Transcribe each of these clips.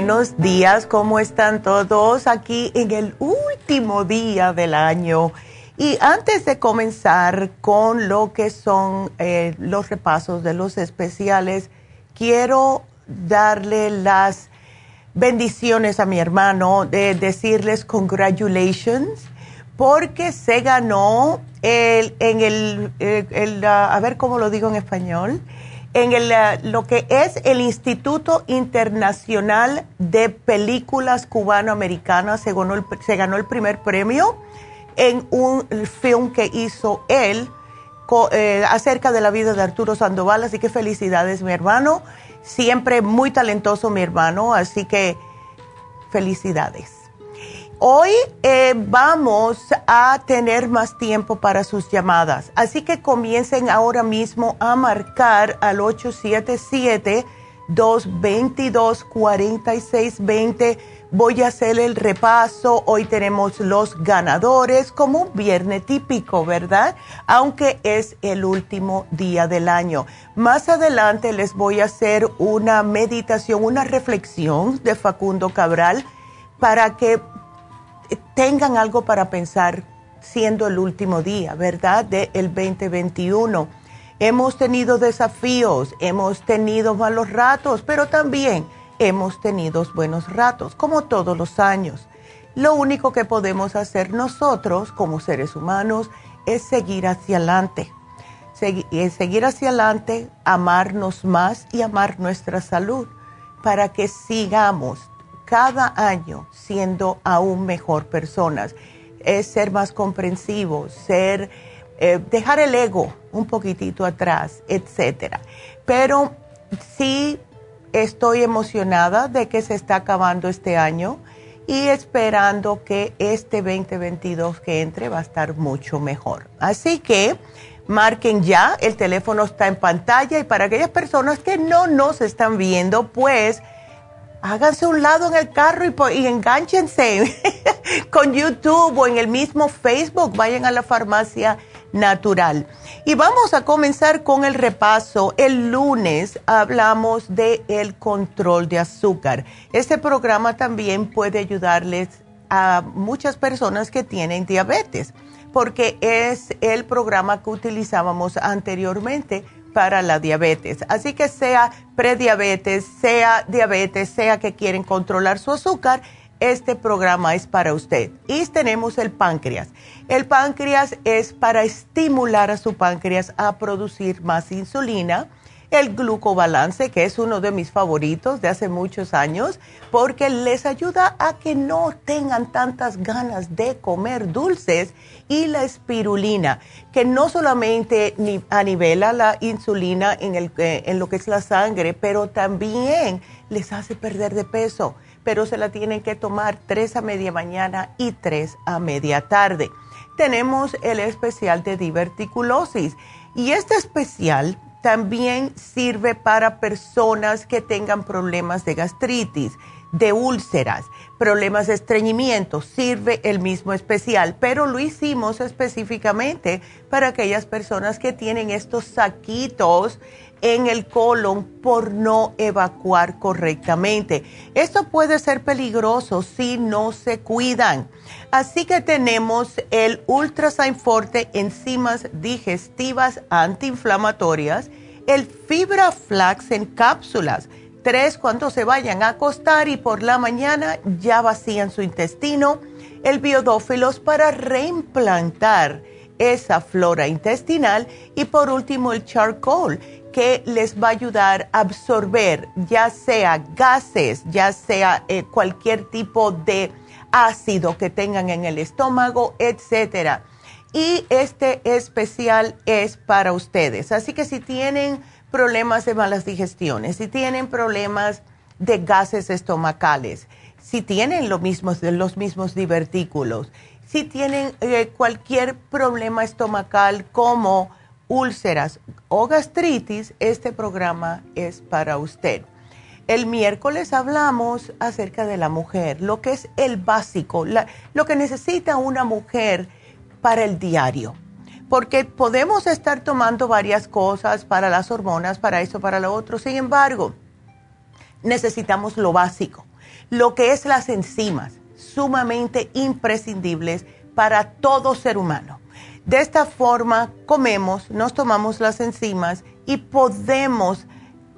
Buenos días, ¿cómo están todos aquí en el último día del año? Y antes de comenzar con lo que son eh, los repasos de los especiales, quiero darle las bendiciones a mi hermano, de decirles congratulations, porque se ganó el, en el, eh, el, a ver cómo lo digo en español, en el, eh, lo que es el Instituto Internacional de Películas Cubano-Americanas. Se, se ganó el primer premio en un film que hizo él eh, acerca de la vida de Arturo Sandoval. Así que felicidades, mi hermano. Siempre muy talentoso, mi hermano. Así que felicidades. Hoy eh, vamos a tener más tiempo para sus llamadas, así que comiencen ahora mismo a marcar al 877-222-4620. Voy a hacer el repaso. Hoy tenemos los ganadores como un viernes típico, ¿verdad? Aunque es el último día del año. Más adelante les voy a hacer una meditación, una reflexión de Facundo Cabral para que tengan algo para pensar siendo el último día, ¿verdad? Del 2021. Hemos tenido desafíos, hemos tenido malos ratos, pero también hemos tenido buenos ratos, como todos los años. Lo único que podemos hacer nosotros como seres humanos es seguir hacia adelante. seguir hacia adelante, amarnos más y amar nuestra salud para que sigamos cada año siendo aún mejor personas. Es ser más comprensivos, ser, eh, dejar el ego un poquitito atrás, etcétera. Pero sí estoy emocionada de que se está acabando este año y esperando que este 2022 que entre va a estar mucho mejor. Así que marquen ya, el teléfono está en pantalla y para aquellas personas que no nos están viendo, pues háganse un lado en el carro y, y enganchense con YouTube o en el mismo Facebook, vayan a la farmacia natural. Y vamos a comenzar con el repaso. El lunes hablamos de el control de azúcar. Este programa también puede ayudarles a muchas personas que tienen diabetes, porque es el programa que utilizábamos anteriormente para la diabetes. Así que sea prediabetes, sea diabetes, sea que quieren controlar su azúcar, este programa es para usted. Y tenemos el páncreas. El páncreas es para estimular a su páncreas a producir más insulina el glucobalance, que es uno de mis favoritos de hace muchos años, porque les ayuda a que no tengan tantas ganas de comer dulces, y la espirulina, que no solamente ni anivela la insulina en, el, eh, en lo que es la sangre, pero también les hace perder de peso, pero se la tienen que tomar tres a media mañana y tres a media tarde. Tenemos el especial de diverticulosis y este especial también sirve para personas que tengan problemas de gastritis, de úlceras, problemas de estreñimiento, sirve el mismo especial, pero lo hicimos específicamente para aquellas personas que tienen estos saquitos en el colon por no evacuar correctamente. Esto puede ser peligroso si no se cuidan. Así que tenemos el Ultrasign Forte enzimas digestivas antiinflamatorias, el Fibra Flax en cápsulas, tres cuando se vayan a acostar y por la mañana ya vacían su intestino, el biodófilos para reimplantar esa flora intestinal y por último el charcoal que les va a ayudar a absorber ya sea gases, ya sea eh, cualquier tipo de ácido que tengan en el estómago, etcétera. Y este especial es para ustedes. Así que si tienen problemas de malas digestiones, si tienen problemas de gases estomacales, si tienen los mismos divertículos, si tienen eh, cualquier problema estomacal como úlceras o gastritis, este programa es para usted. El miércoles hablamos acerca de la mujer, lo que es el básico, lo que necesita una mujer para el diario. Porque podemos estar tomando varias cosas para las hormonas, para eso, para lo otro. Sin embargo, necesitamos lo básico, lo que es las enzimas, sumamente imprescindibles para todo ser humano. De esta forma comemos, nos tomamos las enzimas y podemos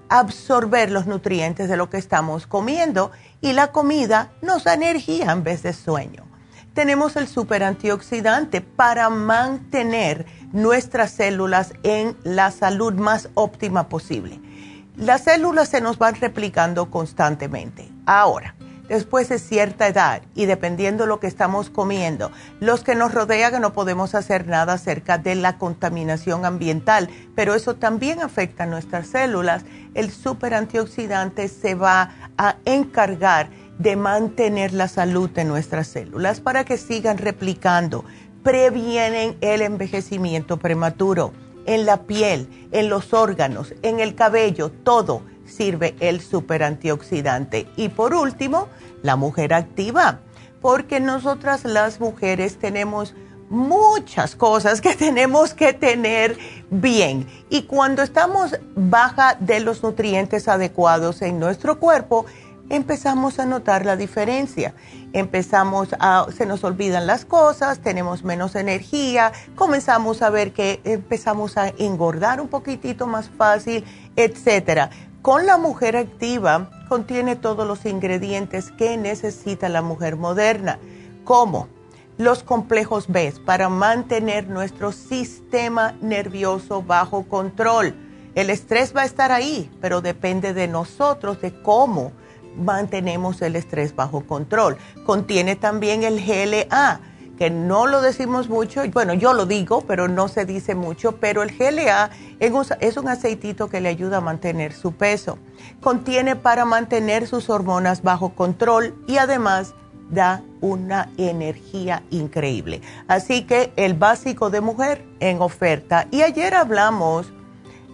absorber los nutrientes de lo que estamos comiendo y la comida nos da energía en vez de sueño. Tenemos el super antioxidante para mantener nuestras células en la salud más óptima posible. Las células se nos van replicando constantemente. Ahora, después de cierta edad y dependiendo de lo que estamos comiendo, los que nos rodean no podemos hacer nada acerca de la contaminación ambiental, pero eso también afecta a nuestras células. El super antioxidante se va a encargar de mantener la salud de nuestras células para que sigan replicando. Previenen el envejecimiento prematuro en la piel, en los órganos, en el cabello, todo sirve el super antioxidante. Y por último, la mujer activa, porque nosotras las mujeres tenemos muchas cosas que tenemos que tener bien. Y cuando estamos baja de los nutrientes adecuados en nuestro cuerpo, empezamos a notar la diferencia. Empezamos a, se nos olvidan las cosas, tenemos menos energía, comenzamos a ver que empezamos a engordar un poquitito más fácil, etcétera. Con la mujer activa contiene todos los ingredientes que necesita la mujer moderna, como los complejos B para mantener nuestro sistema nervioso bajo control. El estrés va a estar ahí, pero depende de nosotros de cómo mantenemos el estrés bajo control. Contiene también el GLA, que no lo decimos mucho, bueno, yo lo digo, pero no se dice mucho, pero el GLA es un aceitito que le ayuda a mantener su peso. Contiene para mantener sus hormonas bajo control y además da una energía increíble. Así que el básico de mujer en oferta. Y ayer hablamos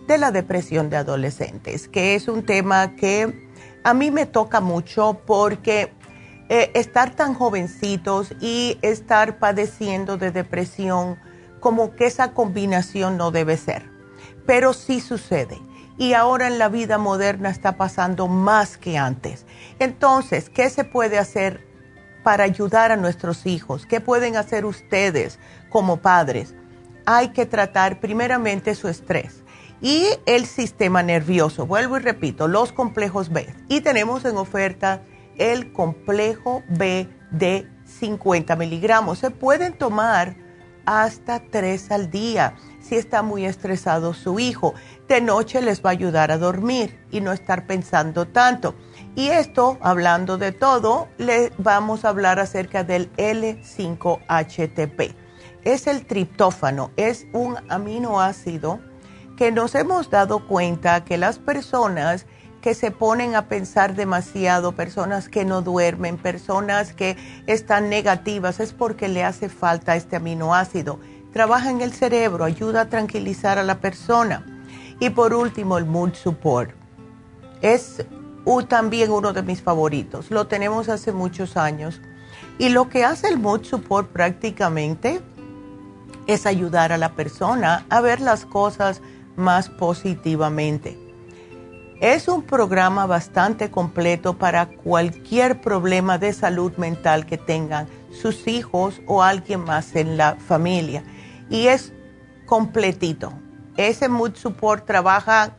de la depresión de adolescentes, que es un tema que a mí me toca mucho porque eh, estar tan jovencitos y estar padeciendo de depresión, como que esa combinación no debe ser. Pero sí sucede. Y ahora en la vida moderna está pasando más que antes. Entonces, ¿qué se puede hacer para ayudar a nuestros hijos? ¿Qué pueden hacer ustedes como padres? Hay que tratar primeramente su estrés y el sistema nervioso. Vuelvo y repito, los complejos B. Y tenemos en oferta el complejo B de 50 miligramos. Se pueden tomar hasta tres al día si está muy estresado su hijo. De noche les va a ayudar a dormir y no estar pensando tanto. Y esto, hablando de todo, le vamos a hablar acerca del L5-HTP. Es el triptófano, es un aminoácido que nos hemos dado cuenta que las personas que se ponen a pensar demasiado, personas que no duermen, personas que están negativas, es porque le hace falta este aminoácido. Trabaja en el cerebro, ayuda a tranquilizar a la persona. Y por último, el Mood Support. Es también uno de mis favoritos. Lo tenemos hace muchos años. Y lo que hace el Mood Support prácticamente es ayudar a la persona a ver las cosas más positivamente. Es un programa bastante completo para cualquier problema de salud mental que tengan sus hijos o alguien más en la familia. Y es completito. Ese Mood Support trabaja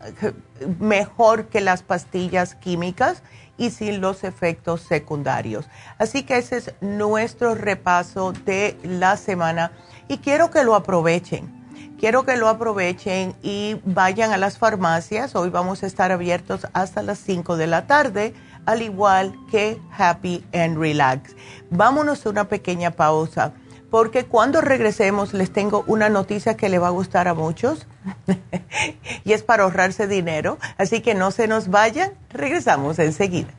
mejor que las pastillas químicas y sin los efectos secundarios. Así que ese es nuestro repaso de la semana y quiero que lo aprovechen Quiero que lo aprovechen y vayan a las farmacias. Hoy vamos a estar abiertos hasta las 5 de la tarde, al igual que Happy and Relax. Vámonos a una pequeña pausa, porque cuando regresemos les tengo una noticia que le va a gustar a muchos y es para ahorrarse dinero. Así que no se nos vayan, regresamos enseguida.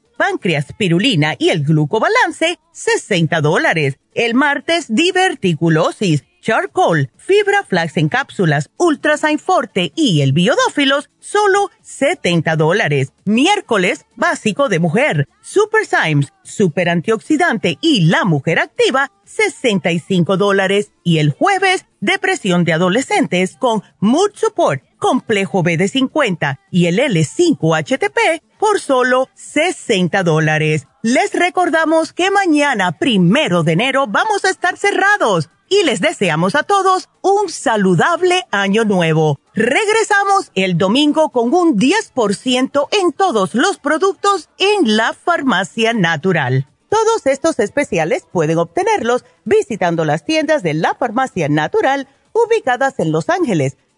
páncreas, pirulina y el glucobalance, 60 dólares. El martes, diverticulosis, charcoal, fibra flax en cápsulas, ultrasign forte y el biodófilos, solo 70 dólares. Miércoles, básico de mujer, super Symes, super antioxidante y la mujer activa, 65 dólares. Y el jueves, depresión de adolescentes con Mood Support, complejo B de 50 y el L5-HTP, por solo 60 dólares. Les recordamos que mañana, primero de enero, vamos a estar cerrados y les deseamos a todos un saludable año nuevo. Regresamos el domingo con un 10% en todos los productos en la farmacia natural. Todos estos especiales pueden obtenerlos visitando las tiendas de la farmacia natural ubicadas en Los Ángeles,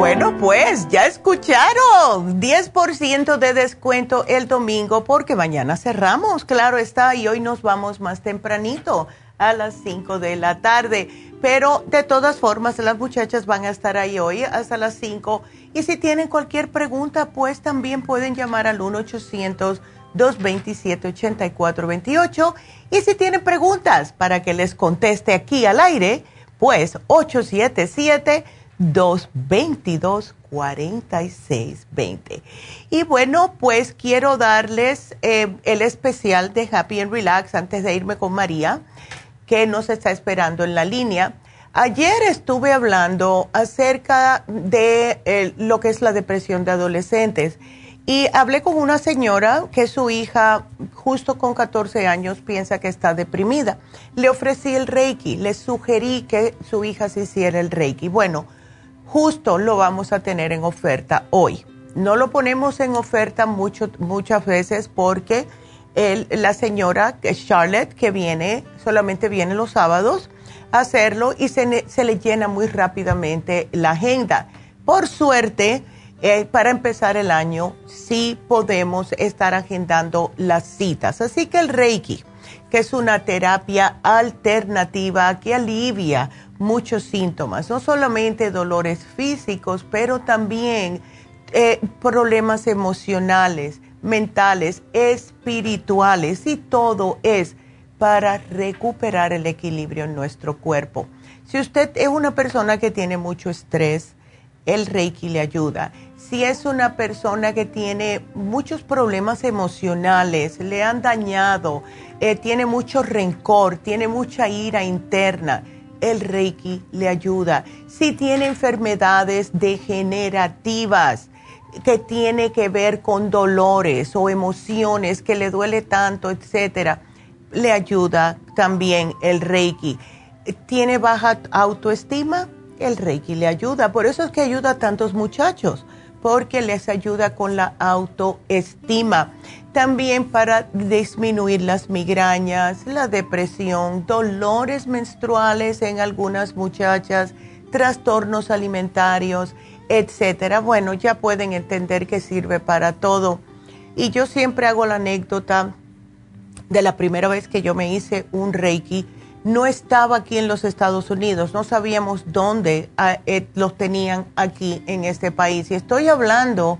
Bueno, pues ya escucharon, 10% de descuento el domingo porque mañana cerramos, claro está, y hoy nos vamos más tempranito a las 5 de la tarde. Pero de todas formas, las muchachas van a estar ahí hoy hasta las 5. Y si tienen cualquier pregunta, pues también pueden llamar al 1-800-227-8428. Y si tienen preguntas para que les conteste aquí al aire, pues 877 222-4620. Y bueno, pues quiero darles eh, el especial de Happy and Relax antes de irme con María, que nos está esperando en la línea. Ayer estuve hablando acerca de eh, lo que es la depresión de adolescentes y hablé con una señora que su hija, justo con 14 años, piensa que está deprimida. Le ofrecí el Reiki, le sugerí que su hija se hiciera el Reiki. Bueno, justo lo vamos a tener en oferta hoy. No lo ponemos en oferta mucho, muchas veces porque la señora Charlotte, que viene, solamente viene los sábados a hacerlo y se, le llena muy rápidamente la agenda. Por suerte, eh, para empezar el año, sí podemos estar agendando las citas. Así que el Reiki, que es una terapia alternativa que alivia muchos síntomas, no solamente dolores físicos, pero también eh, problemas emocionales, mentales, espirituales y todo es para recuperar el equilibrio en nuestro cuerpo. Si usted es una persona que tiene mucho estrés, el Reiki le ayuda. Si es una persona que tiene muchos problemas emocionales, le han dañado, eh, tiene mucho rencor, tiene mucha ira interna, el Reiki le ayuda. Si tiene enfermedades degenerativas que tiene que ver con dolores o emociones que le duele tanto, etcétera, le ayuda también el Reiki. Tiene baja autoestima, el Reiki le ayuda. Por eso es que ayuda a tantos muchachos, porque les ayuda con la autoestima también para disminuir las migrañas, la depresión, dolores menstruales en algunas muchachas, trastornos alimentarios, etcétera. Bueno, ya pueden entender que sirve para todo. Y yo siempre hago la anécdota de la primera vez que yo me hice un Reiki. No estaba aquí en los Estados Unidos, no sabíamos dónde ah, eh, los tenían aquí en este país. Y estoy hablando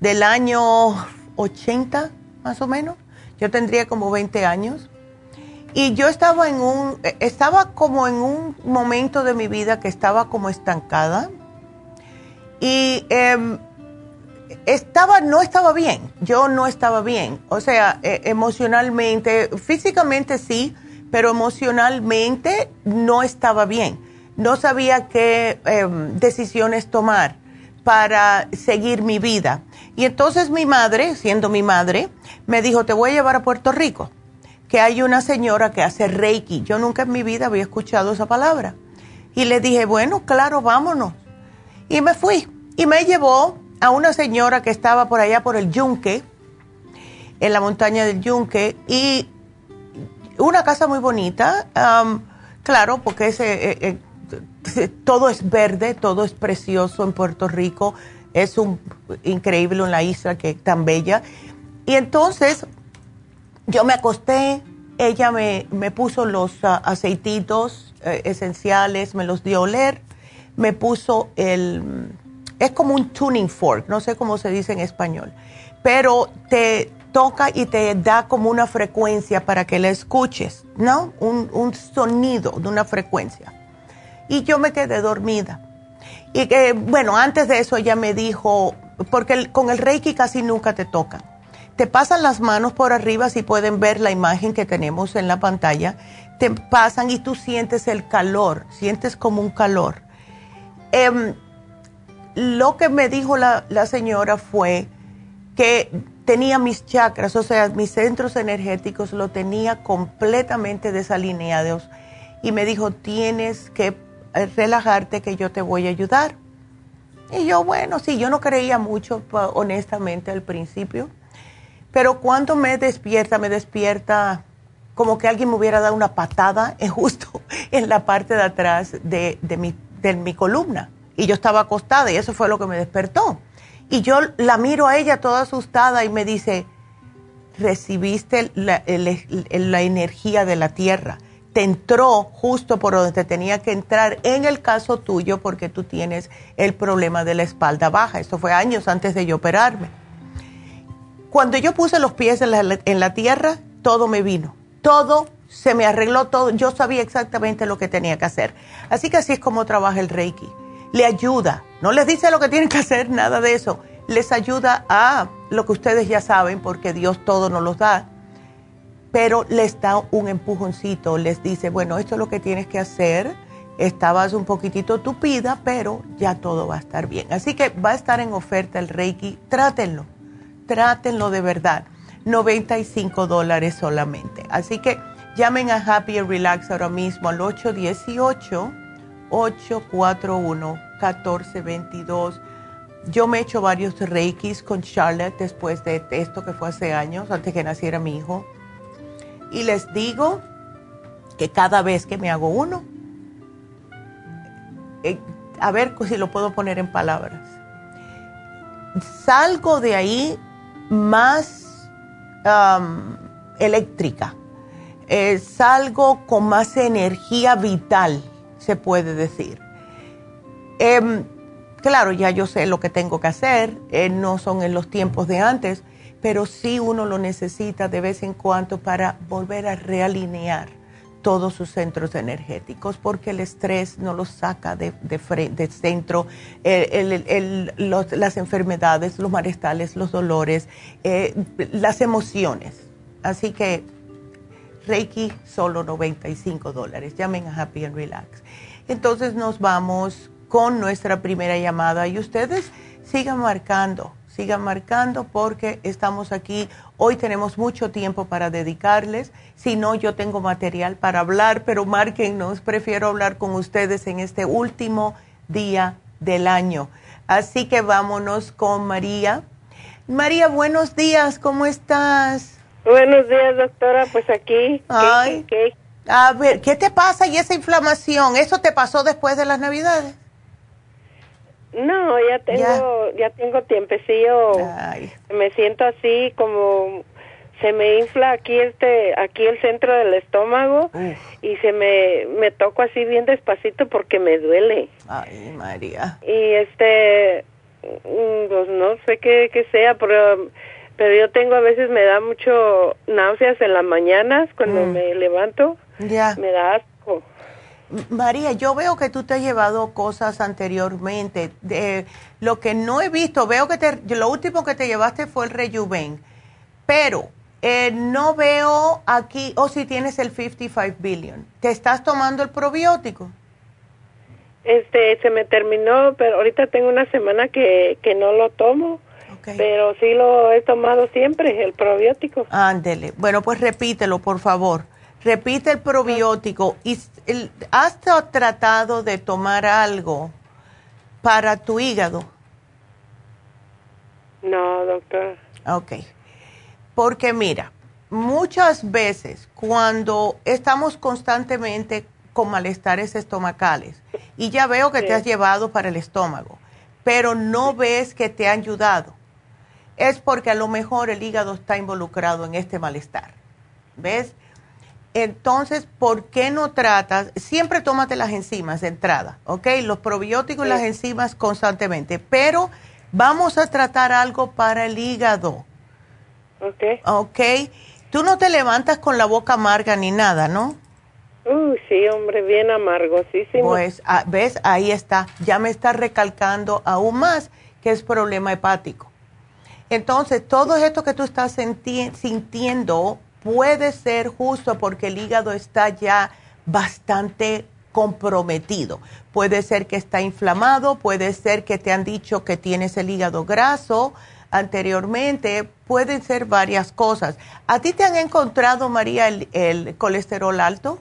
del año 80 más o menos. Yo tendría como 20 años. Y yo estaba en un, estaba como en un momento de mi vida que estaba como estancada. Y em, estaba, no estaba bien, yo no estaba bien, o sea, e, emocionalmente, físicamente sí, pero emocionalmente no estaba bien. No sabía qué em, decisiones tomar para seguir mi vida. Y entonces mi madre, siendo mi madre, me dijo, te voy a llevar a Puerto Rico, que hay una señora que hace Reiki. Yo nunca en mi vida había escuchado esa palabra. Y le dije, bueno, claro, vámonos. Y me fui. Y me llevó a una señora que estaba por allá por el Yunque, en la montaña del Yunque, y una casa muy bonita, claro, porque ese, eh, eh, todo es verde, todo es precioso en Puerto Rico, es un increíble en la isla que es tan bella. Y entonces yo me acosté, ella me, me puso los ah, aceititos eh, esenciales, me los dio a oler, me puso el es como un tuning fork, no sé cómo se dice en español, pero te toca y te da como una frecuencia para que la escuches, ¿no? Un, sonido de una frecuencia. Y yo me quedé dormida. Y que, bueno, antes de eso ella me dijo, porque con el Reiki casi nunca te tocan. Te pasan las manos por arriba, si pueden ver la imagen que tenemos en la pantalla, te pasan y tú sientes el calor, sientes como un calor. Em, lo que me dijo la, señora fue que tenía mis chakras, o sea, mis centros energéticos lo tenía completamente desalineados y me dijo, tienes que relajarte que yo te voy a ayudar. Y yo, bueno, sí, yo no creía mucho, honestamente, al principio, pero cuando me despierta, me despierta como que alguien me hubiera dado una patada justo en la parte de atrás de, mi, de mi columna y yo estaba acostada y eso fue lo que me despertó. Y yo la miro a ella toda asustada y me dice, recibiste la, energía de la tierra, entró justo por donde te tenía que entrar en el caso tuyo porque tú tienes el problema de la espalda baja. Esto fue años antes de yo operarme. Cuando yo puse los pies en la, en la tierra, todo me vino, todo se me arregló, todo, yo sabía exactamente lo que tenía que hacer. Así que así es como trabaja el Reiki le ayuda, no les dice lo que tienen que hacer, nada de eso, les ayuda a lo que ustedes ya saben porque Dios todo nos los da, pero les da un empujoncito, les dice, bueno, esto es lo que tienes que hacer, estabas un poquitito tupida, pero ya todo va a estar bien. Así que va a estar en oferta el Reiki, trátenlo, trátenlo de verdad, 95 dólares solamente. Así que llamen a Happy and Relax ahora mismo al 818. 841-1422. Yo me he hecho varios reikis con Charlotte después de esto que fue hace años, antes que naciera mi hijo. Y les digo que cada vez que me hago uno, eh, a ver si lo puedo poner en palabras, salgo de ahí más eléctrica, eh, salgo con más energía vital se puede decir. Em, claro, ya yo sé lo que tengo que hacer, eh, no son en los tiempos de antes, pero sí uno lo necesita de vez en cuando para volver a realinear todos sus centros energéticos, porque el estrés no los saca de, de, centro, las enfermedades, los malestares, los dolores, eh, las emociones. Así que Reiki solo 95 dólares. Llamen a Happy and Relax. Entonces nos vamos con nuestra primera llamada y ustedes sigan marcando, sigan marcando porque estamos aquí. Hoy tenemos mucho tiempo para dedicarles. Si no, yo tengo material para hablar, pero márquennos. Prefiero hablar con ustedes en este último día del año. Así que vámonos con María. María, buenos días, ¿cómo estás? Buenos días, doctora. Pues aquí. Ay. A ver, ¿qué te pasa y esa inflamación? ¿Eso te pasó después de las Navidades? No, ya tengo, ya, tengo tiempecillo. Me siento así como se me infla aquí este, aquí el centro del estómago y se me, me toco así bien despacito porque me duele. Ay, María. Y este, mm, pues no sé qué, qué sea, pero pero yo tengo a veces me da mucho náuseas en las mañanas cuando mm. me levanto. Ya. Me da asco. María, yo veo que tú te has llevado cosas anteriormente. De, lo que no he visto, veo que te, lo último que te llevaste fue el Rejuven, pero eh, no veo aquí, o si tienes el 55 billion. ¿Te estás tomando el probiótico? Este, se me terminó, pero ahorita tengo una semana que, que no lo tomo. Pero sí lo he tomado siempre, el probiótico. Ándele. Bueno, pues repítelo, por favor. Repite el probiótico. ¿Y has tratado de tomar algo para tu hígado? No, doctor. Ok. Porque mira, muchas veces cuando estamos constantemente con malestares estomacales, y ya veo que te has llevado para el estómago, pero no ves que te han ayudado, es porque a lo mejor el hígado está involucrado en este malestar. ¿Ves? Entonces, ¿por qué no tratas? Siempre tómate las enzimas de entrada, ¿ok? Los probióticos y las enzimas constantemente, pero vamos a tratar algo para el hígado. Ok. Ok. Tú no te levantas con la boca amarga ni nada, ¿no? Uy, sí, hombre, bien amargosísimo. Pues, ah, ves, ahí está. Ya me está recalcando aún más que es problema hepático. Entonces, todo esto que tú estás sintiendo puede ser justo porque el hígado está ya bastante comprometido. Puede ser que está inflamado, puede ser que te han dicho que tienes el hígado graso anteriormente, pueden ser varias cosas. ¿A ti te han encontrado, María, el, colesterol alto?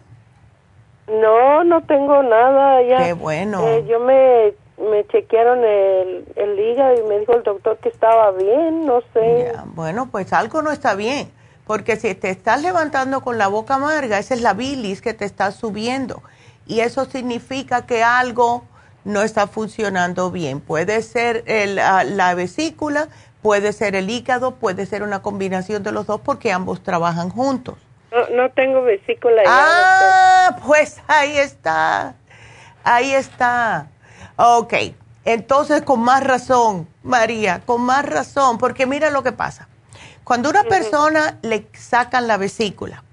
No, no tengo nada. Ya, Qué bueno. Eh, yo me, me chequearon el, el hígado y me dijo el doctor que estaba bien, no sé. bueno, pues algo no está bien porque si te estás levantando con la boca amarga, esa es la bilis que te está subiendo. Y eso significa que algo no está funcionando bien. Puede ser la vesícula, puede ser el hígado, puede ser una combinación de los dos porque ambos trabajan juntos. No, no tengo vesícula. Ah, pues ahí está. Ahí está. Ok. Entonces, con más razón, María, con más razón, porque mira lo que pasa cuando una persona le sacan la vesícula,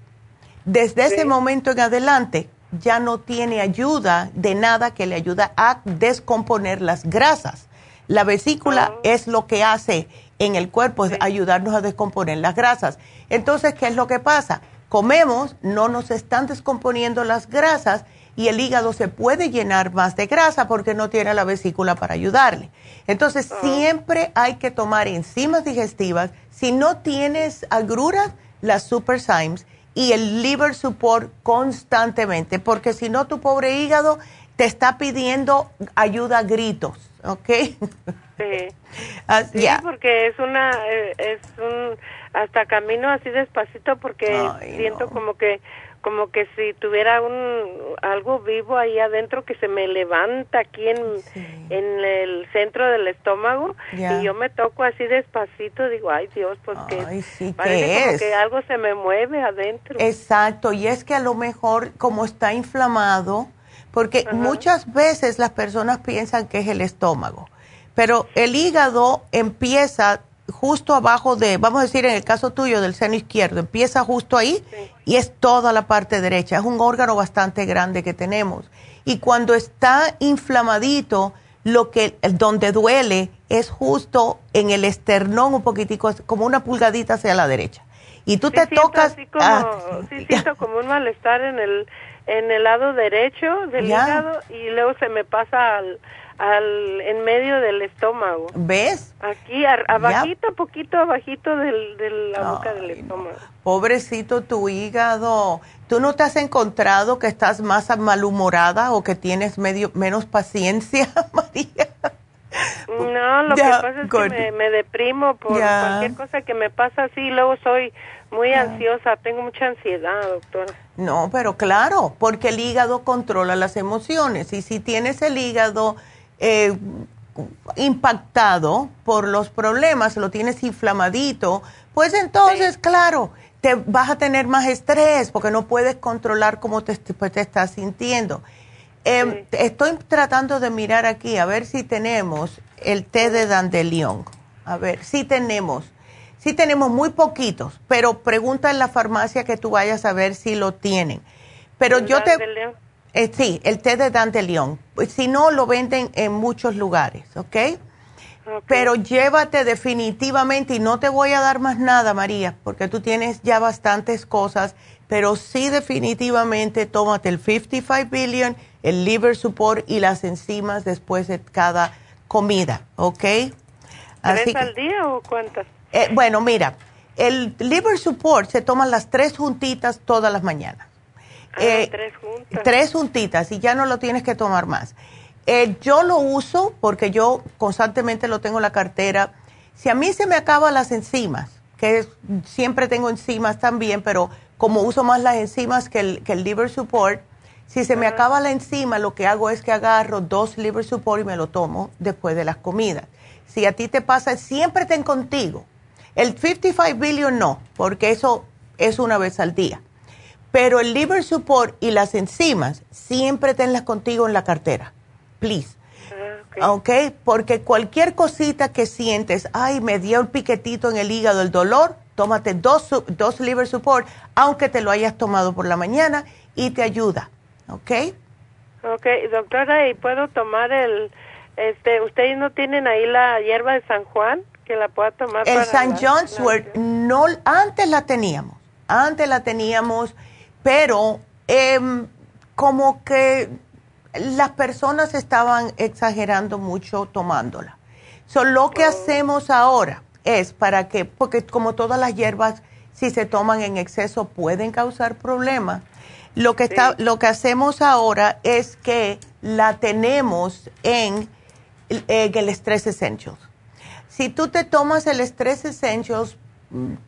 desde ese momento en adelante ya no tiene ayuda de nada que le ayude a descomponer las grasas. La vesícula ah. es lo que hace en el cuerpo, es ayudarnos a descomponer las grasas. Entonces, ¿qué es lo que pasa? Comemos, no nos están descomponiendo las grasas y el hígado se puede llenar más de grasa porque no tiene la vesícula para ayudarle. Entonces, ah. siempre hay que tomar enzimas digestivas. Si no tienes agruras, las Super Symes y el liver support constantemente, porque si no, tu pobre hígado te está pidiendo ayuda a gritos, ¿ok? Sí, ah, sí porque es una, eh, es un, hasta camino así despacito porque siento como que como que si tuviera un algo vivo ahí adentro que se me levanta aquí en, en el centro del estómago y yo me toco así despacito digo ay Dios pues que parece como que algo se me mueve adentro exacto y es que a lo mejor como está inflamado porque muchas veces las personas piensan que es el estómago pero el hígado empieza justo abajo de, vamos a decir en el caso tuyo del seno izquierdo, empieza justo ahí y es toda la parte derecha. Es un órgano bastante grande que tenemos. Y cuando está inflamadito, lo que, donde duele es justo en el esternón un poquitico, como una pulgadita hacia la derecha. Y tú te tocas... como, ah, sí, siento como un malestar en el, en el lado derecho del hígado y luego se me pasa al al en medio del estómago. ¿Ves? Aquí, abajito, poquito abajito del, de la boca del estómago. Pobrecito tu hígado. ¿Tú no te has encontrado que estás más malhumorada o que tienes medio menos paciencia, María? No, lo que pasa es que me, deprimo por cualquier cosa que me pasa así, luego soy muy ansiosa, tengo mucha ansiedad, doctora. No, pero claro, porque el hígado controla las emociones y si tienes el hígado eh, impactado por los problemas, lo tienes inflamadito, pues entonces, claro, te vas a tener más estrés porque no puedes controlar cómo te, pues, te estás sintiendo. Em, estoy tratando de mirar aquí a ver si tenemos el té de dandelion. A ver, si tenemos. Sí tenemos muy poquitos, pero pregunta en la farmacia que tú vayas a ver si lo tienen. Pero yo te Eh, sí, el té de Dandelion. Si no, lo venden en muchos lugares, ¿ok? Pero llévate definitivamente, y no te voy a dar más nada, María, porque tú tienes ya bastantes cosas, pero sí definitivamente tómate el 55 billion, el liver support y las enzimas después de cada comida, ¿ok? ¿Tres al día o cuántas? Eh, bueno, mira, el liver support se toman las tres juntitas todas las mañanas. Ah, eh, tres juntas. Tres juntitas y ya no lo tienes que tomar más. Eh, yo lo uso porque yo constantemente lo tengo en la cartera. Si a mí se me acaban las enzimas, que siempre tengo enzimas también, pero como uso más las enzimas que el, que el liver support, si se me acaba la enzima, lo que hago es que agarro dos liver support y me lo tomo después de las comidas. Si a ti te pasa, siempre ten contigo. El 55 billion no, porque eso es una vez al día. Pero el liver support y las enzimas, siempre tenlas contigo en la cartera please. Ah, ok, porque cualquier cosita que sientes, ay, me dio el piquetito en el hígado, el dolor, tómate dos, dos liver support, aunque te lo hayas tomado por la mañana y te ayuda, ¿ok? Ok, doctora, ¿y puedo tomar el, este, ustedes no tienen ahí la hierba de San Juan que la pueda tomar? El San John's no, antes la teníamos, antes la teníamos, pero em, como que las personas estaban exagerando mucho tomándola. So, lo que hacemos ahora es para que, porque como todas las hierbas, si se toman en exceso pueden causar problemas, lo que, está, lo que hacemos ahora es que la tenemos en, en el Stress Essentials. Si tú te tomas el Stress Essentials,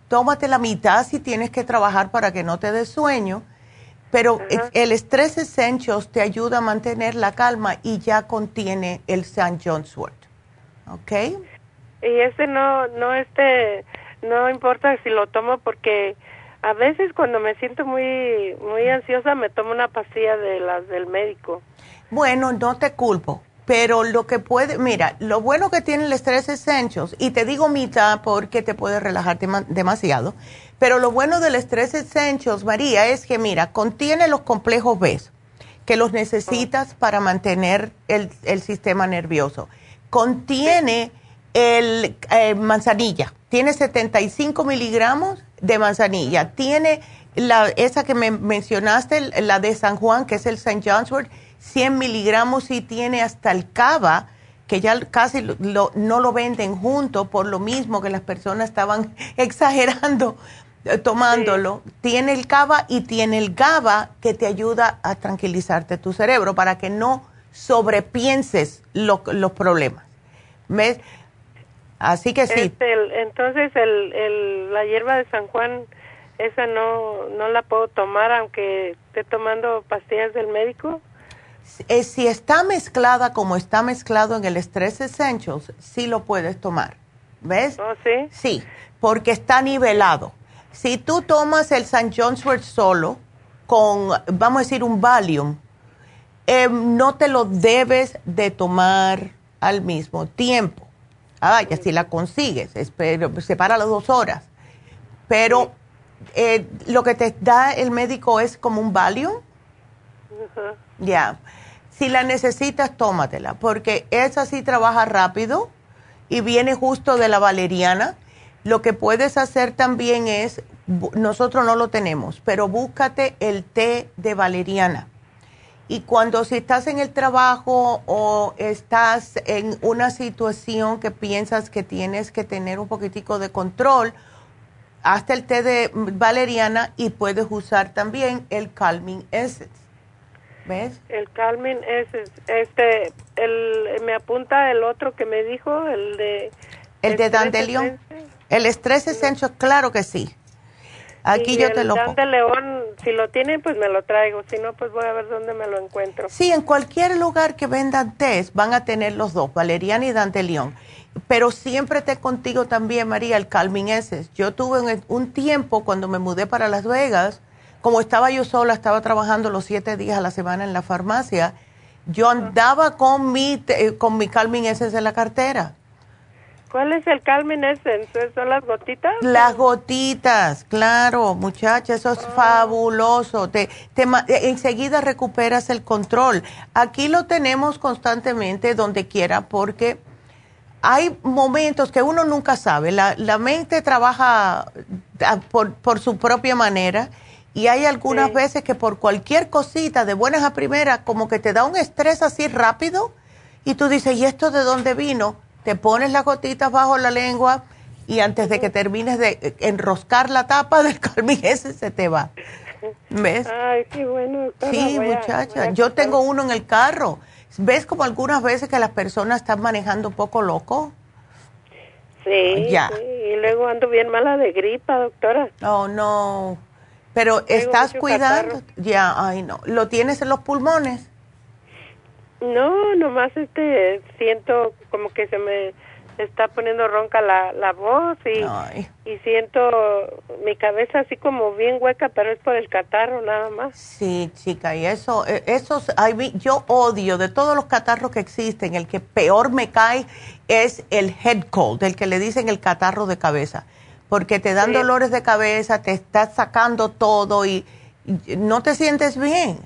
tómate la mitad si tienes que trabajar para que no te dé sueño pero el estrés Essentials te ayuda a mantener la calma y ya contiene el St. John's Wort. ¿Ok? Y ese no, no, este, no importa si lo tomo porque a veces cuando me siento muy, muy ansiosa me tomo una pastilla de las del médico. Bueno, no te culpo, pero lo que puede, mira, lo bueno que tiene el estrés Essentials, y te digo mitad porque te puede relajarte demasiado, pero lo bueno del Stress Essentials, María, es que, mira, contiene los complejos B, que los necesitas para mantener el, sistema nervioso. Contiene el eh, manzanilla, tiene 75 miligramos de manzanilla. Tiene la, esa que me mencionaste, la de San Juan, que es el St. John's Wort, 100 miligramos y tiene hasta el cava, que ya casi no lo venden junto por lo mismo que las personas estaban exagerando eh, tomándolo, tiene el cava y tiene el GABA que te ayuda a tranquilizarte tu cerebro para que no sobrepienses los problemas. ¿Ves? Así que sí. Este, entonces, el, la hierba de San Juan, esa no, no la puedo tomar aunque esté tomando pastillas del médico. Eh, si está mezclada como está mezclado en el Stress Essentials, sí lo puedes tomar. ¿Ves? Oh, sí. Sí, porque está nivelado. Si tú tomas el St. John's Wort solo, con, vamos a decir, un Valium, em, no te lo debes de tomar al mismo tiempo. Ah, ya si la consigues, espero, separa las dos horas. Pero eh, lo que te da el médico es como un Valium. Ya. Si la necesitas, tómatela, porque esa sí trabaja rápido y viene justo de la valeriana lo que puedes hacer también es, nosotros no lo tenemos, pero búscate el té de valeriana. Y cuando si estás en el trabajo o estás en una situación que piensas que tienes que tener un poquitico de control, hazte el té de valeriana y puedes usar también el Calming Essence. ¿Ves? El Calming Essence. Este, el, me apunta el otro que me dijo, el de... El de Dandelion. El estrés esencial, claro que sí. Aquí yo te lo pongo. de León, si lo tienen, pues me lo traigo. Si no, pues voy a ver dónde me lo encuentro. Sí, en cualquier lugar que vendan test van a tener los dos, valeriana y Dante León. Pero siempre te contigo también, María, el Calming Essence. Yo tuve un tiempo cuando me mudé para Las Vegas, como estaba yo sola, estaba trabajando los siete días a la semana en la farmacia, yo andaba con mi, con mi Calming Essence en la cartera ¿Cuál es el Calmen Essence? ¿Son las gotitas? Las gotitas, claro, muchacha, eso es ah. fabuloso. Te, te, enseguida recuperas el control. Aquí lo tenemos constantemente donde quiera porque hay momentos que uno nunca sabe. La, la mente trabaja ah, por, por, su propia manera y hay algunas veces que por cualquier cosita de buenas a primeras como que te da un estrés así rápido y tú dices, ¿y esto de dónde vino? te pones las gotitas bajo la lengua y antes de que termines de enroscar la tapa del colmillo ese se te va. ¿Ves? Ay, qué bueno. Sí, muchacha. Yo tengo uno en el carro. ¿Ves como algunas veces que las personas están manejando un poco loco? Sí, ya. y luego ando bien mala de gripa, doctora. Oh, no. Pero estás cuidando. Ya, ay, no. ¿Lo tienes en los pulmones? No, nomás este siento como que se me está poniendo ronca la, la voz y, y siento mi cabeza así como bien hueca, pero es por el catarro nada más. Sí, chica, y eso, eh, eso yo odio de todos los catarros que existen, el que peor me cae es el head cold, el que le dicen el catarro de cabeza, porque te dan dolores de cabeza, te estás sacando todo y no te sientes bien.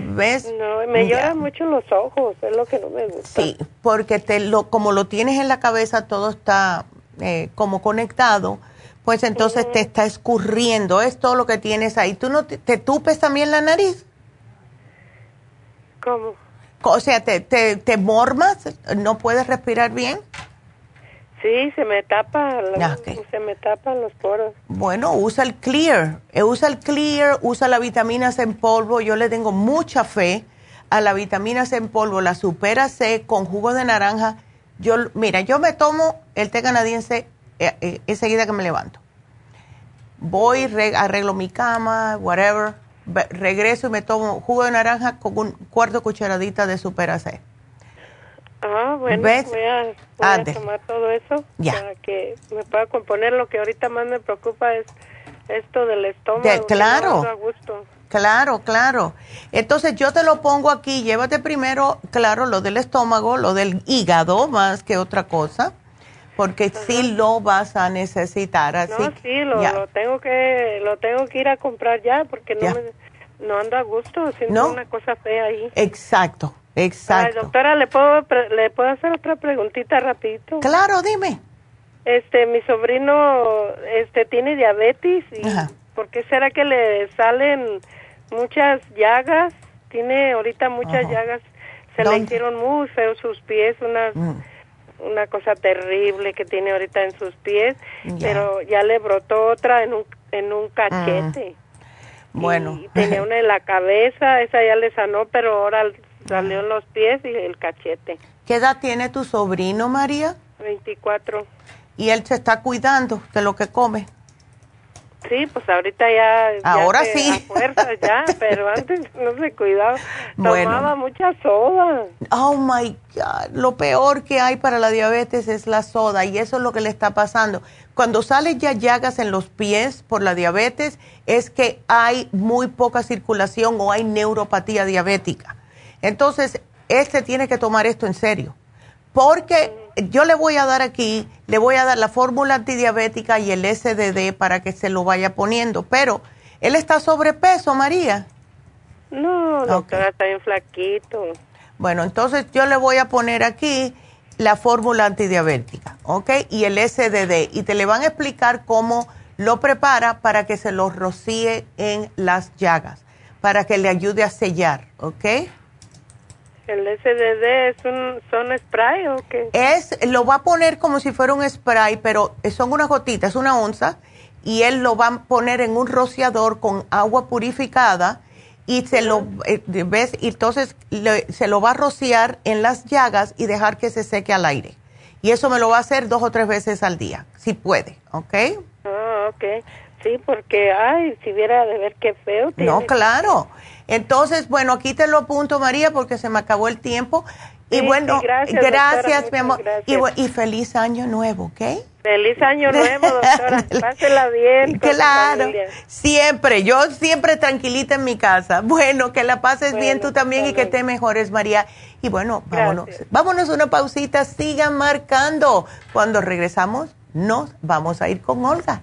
¿Ves? No, me lloran mucho los ojos, es lo que no me gusta. Sí, porque te lo, como lo tienes en la cabeza, todo está eh, como conectado, pues entonces te está escurriendo, es todo lo que tienes ahí. ¿Tú no te, tupes también la nariz? ¿Cómo? O sea, ¿te, te, te mormas? ¿No puedes respirar bien? Sí, se me tapa, ah, se me tapan los poros. Bueno, usa el Clear, eh, usa el Clear, usa la vitamina C en polvo. Yo le tengo mucha fe a la vitamina C en polvo, la Supera C con jugo de naranja. Yo, mira, yo me tomo el té canadiense eh, eh, enseguida que me levanto. Voy, arreglo mi cama, whatever, regreso y me tomo jugo de naranja con un cuarto cucharadita de Supera C. Ah, bueno, voy, a, tomar todo eso para que me pueda componer. Lo que ahorita más me preocupa es esto del estómago. claro. Claro, claro. Entonces yo te lo pongo aquí, llévate primero, claro, lo del estómago, lo del hígado más que otra cosa, porque sí lo vas a necesitar. Así no, sí, lo, tengo que lo tengo que ir a comprar ya, porque no, me, no ando a gusto, siento una cosa fea ahí. Exacto. Exacto. doctora, ¿le puedo, ¿le puedo hacer otra preguntita rapidito? Claro, dime. Este, mi sobrino este, tiene diabetes y ¿por qué será que le salen muchas llagas? Tiene ahorita muchas llagas. Se le hicieron muy feos sus pies, una, mm. una cosa terrible que tiene ahorita en sus pies, pero ya le brotó otra en un, en un cachete. Mm. Bueno. tenía una en la cabeza, esa ya le sanó, pero ahora Salió en los pies y el cachete. ¿Qué edad tiene tu sobrino, María? 24. ¿Y él se está cuidando de lo que come? Sí, pues ahorita ya. Ahora sí. A fuerza ya, pero antes no se cuidaba. Tomaba mucha soda. Oh my God. Lo peor que hay para la diabetes es la soda y eso es lo que le está pasando. Cuando salen ya llagas en los pies por la diabetes, es que hay muy poca circulación o hay neuropatía diabética. Entonces, este tiene que tomar esto en serio. Porque yo le voy a dar aquí, le voy a dar la fórmula antidiabética y el SDD para que se lo vaya poniendo. Pero, ¿él está sobrepeso, María? No, doctora, está bien flaquito. Bueno, entonces yo le voy a poner aquí la fórmula antidiabética, ¿ok? Y el SDD. Y te le van a explicar cómo lo prepara para que se lo rocíe en las llagas, para que le ayude a sellar, ¿ok? ¿El SDD es un son spray o qué? Es, lo va a poner como si fuera un spray, pero son unas gotitas, una onza, y él lo va a poner en un rociador con agua purificada y se lo, eh, ¿ves? Y entonces se lo va a rociar en las llagas y dejar que se seque al aire. Y eso me lo va a hacer dos o tres veces al día, si puede, ¿ok? Ah, ok. Sí, porque, ay, si viera de ver qué feo. No, claro. Entonces, bueno, aquí te lo apunto, María, porque se me acabó el tiempo. Y bueno, gracias, mi amor. Y, feliz año nuevo, ¿ok? Feliz año nuevo, doctora. Pásela bien. Claro, siempre. Yo siempre tranquilita en mi casa. Bueno, que la pases bien tú también y que te mejores, María. Y bueno, vámonos, vámonos una pausita, sigan marcando. Cuando regresamos, nos vamos a ir con Olga.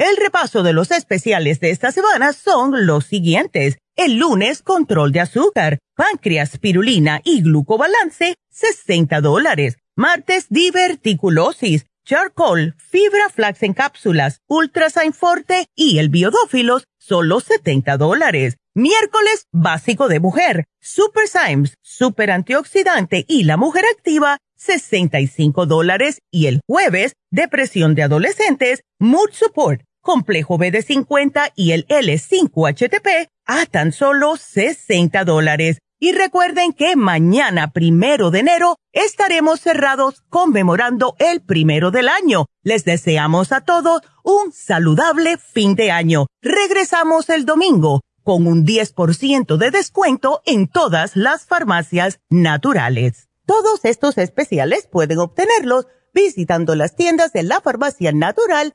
El repaso de los especiales de esta semana son los siguientes. El lunes, control de azúcar, páncreas, pirulina y glucobalance, 60 dólares. Martes, diverticulosis charcoal, fibra flax en cápsulas, ultrasign forte y el biodófilos, solo 70 dólares. Miércoles, básico de mujer, super Symes, super antioxidante y la mujer activa, 65 dólares. Y el jueves, depresión de adolescentes, mood support, complejo BD50 y el L5HTP, a tan solo 60 dólares. Y recuerden que mañana, primero de enero, estaremos cerrados conmemorando el primero del año. Les deseamos a todos un saludable fin de año. Regresamos el domingo con un 10% de descuento en todas las farmacias naturales. Todos estos especiales pueden obtenerlos visitando las tiendas de la farmacia natural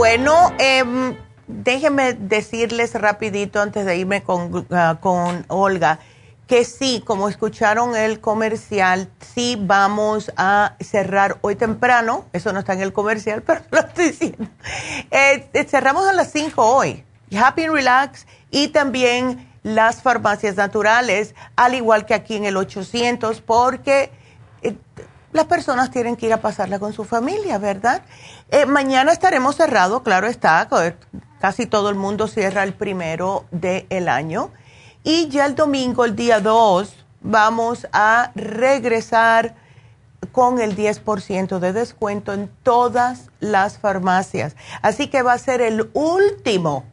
Bueno, eh, déjenme decirles rapidito antes de irme ah, con, Olga, que sí, como escucharon el comercial, sí vamos a cerrar hoy temprano, eso no está en el comercial, pero lo estoy diciendo. Eh, eh, cerramos a las 5 hoy, Happy and Relax y también las farmacias naturales, al igual que aquí en el 800, porque eh, las personas tienen que ir a pasarla con su familia, ¿verdad? mañana estaremos cerrados, claro está, Casi todo el mundo cierra el primero del año. Y ya el domingo, el día 2, vamos a regresar con el 10% de descuento en todas las farmacias. Así que va a ser el último,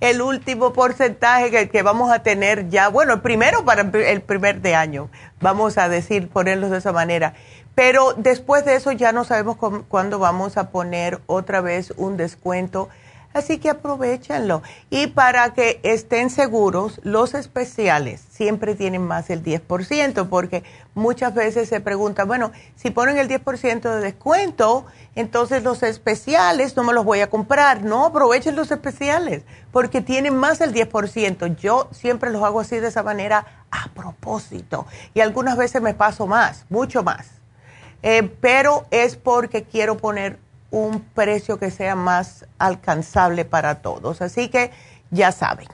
el último porcentaje que, vamos a tener ya, bueno, el primero para el primer de año, vamos a decir, ponerlos de esa manera. Pero después de eso ya no sabemos cuándo vamos a poner otra vez un descuento Así que aprovechenlo. Y para que estén seguros, los especiales siempre tienen más del 10%, porque muchas veces se pregunta, bueno, si ponen el 10% de descuento, entonces los especiales no me los voy a comprar. No, aprovechen los especiales, porque tienen más del 10%. Yo siempre los hago así de esa manera a propósito. Y algunas veces me paso más, mucho más. Eh, pero es porque quiero poner un precio que sea más alcanzable para todos. Así que ya saben.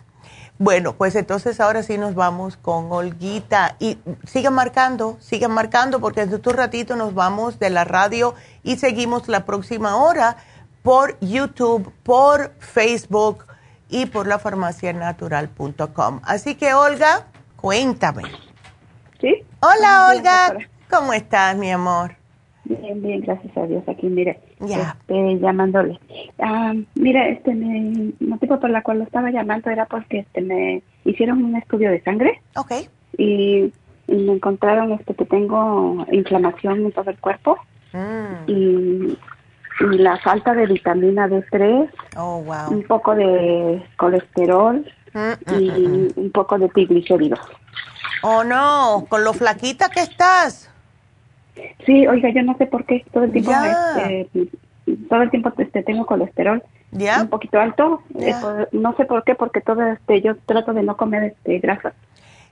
Bueno, pues entonces ahora sí nos vamos con Olguita y sigan marcando, sigan marcando porque en un ratito nos vamos de la radio y seguimos la próxima hora por YouTube, por Facebook y por la farmacianatural.com. Así que Olga, cuéntame. ¿Sí? Hola Olga, ¿cómo estás mi amor? Bien, bien, gracias a Dios. Aquí, mire, Ya. este, llamándole. Ah, mire, este, me, el motivo por la cual lo estaba llamando era porque este, me hicieron un estudio de sangre Ok. y, y me encontraron este, que tengo inflamación en todo el cuerpo Mm. y, y la falta de vitamina D3, Oh, wow. un poco de colesterol Mm, mm, y mm. un poco de triglicéridos. Oh, no, con lo flaquita que estás. Sí, oiga, yo no sé por qué todo el tiempo, este, todo el tiempo este, tengo colesterol ¿Ya? un poquito alto. Ya. Eh, no sé por qué, porque todo este, yo trato de no comer este grasa.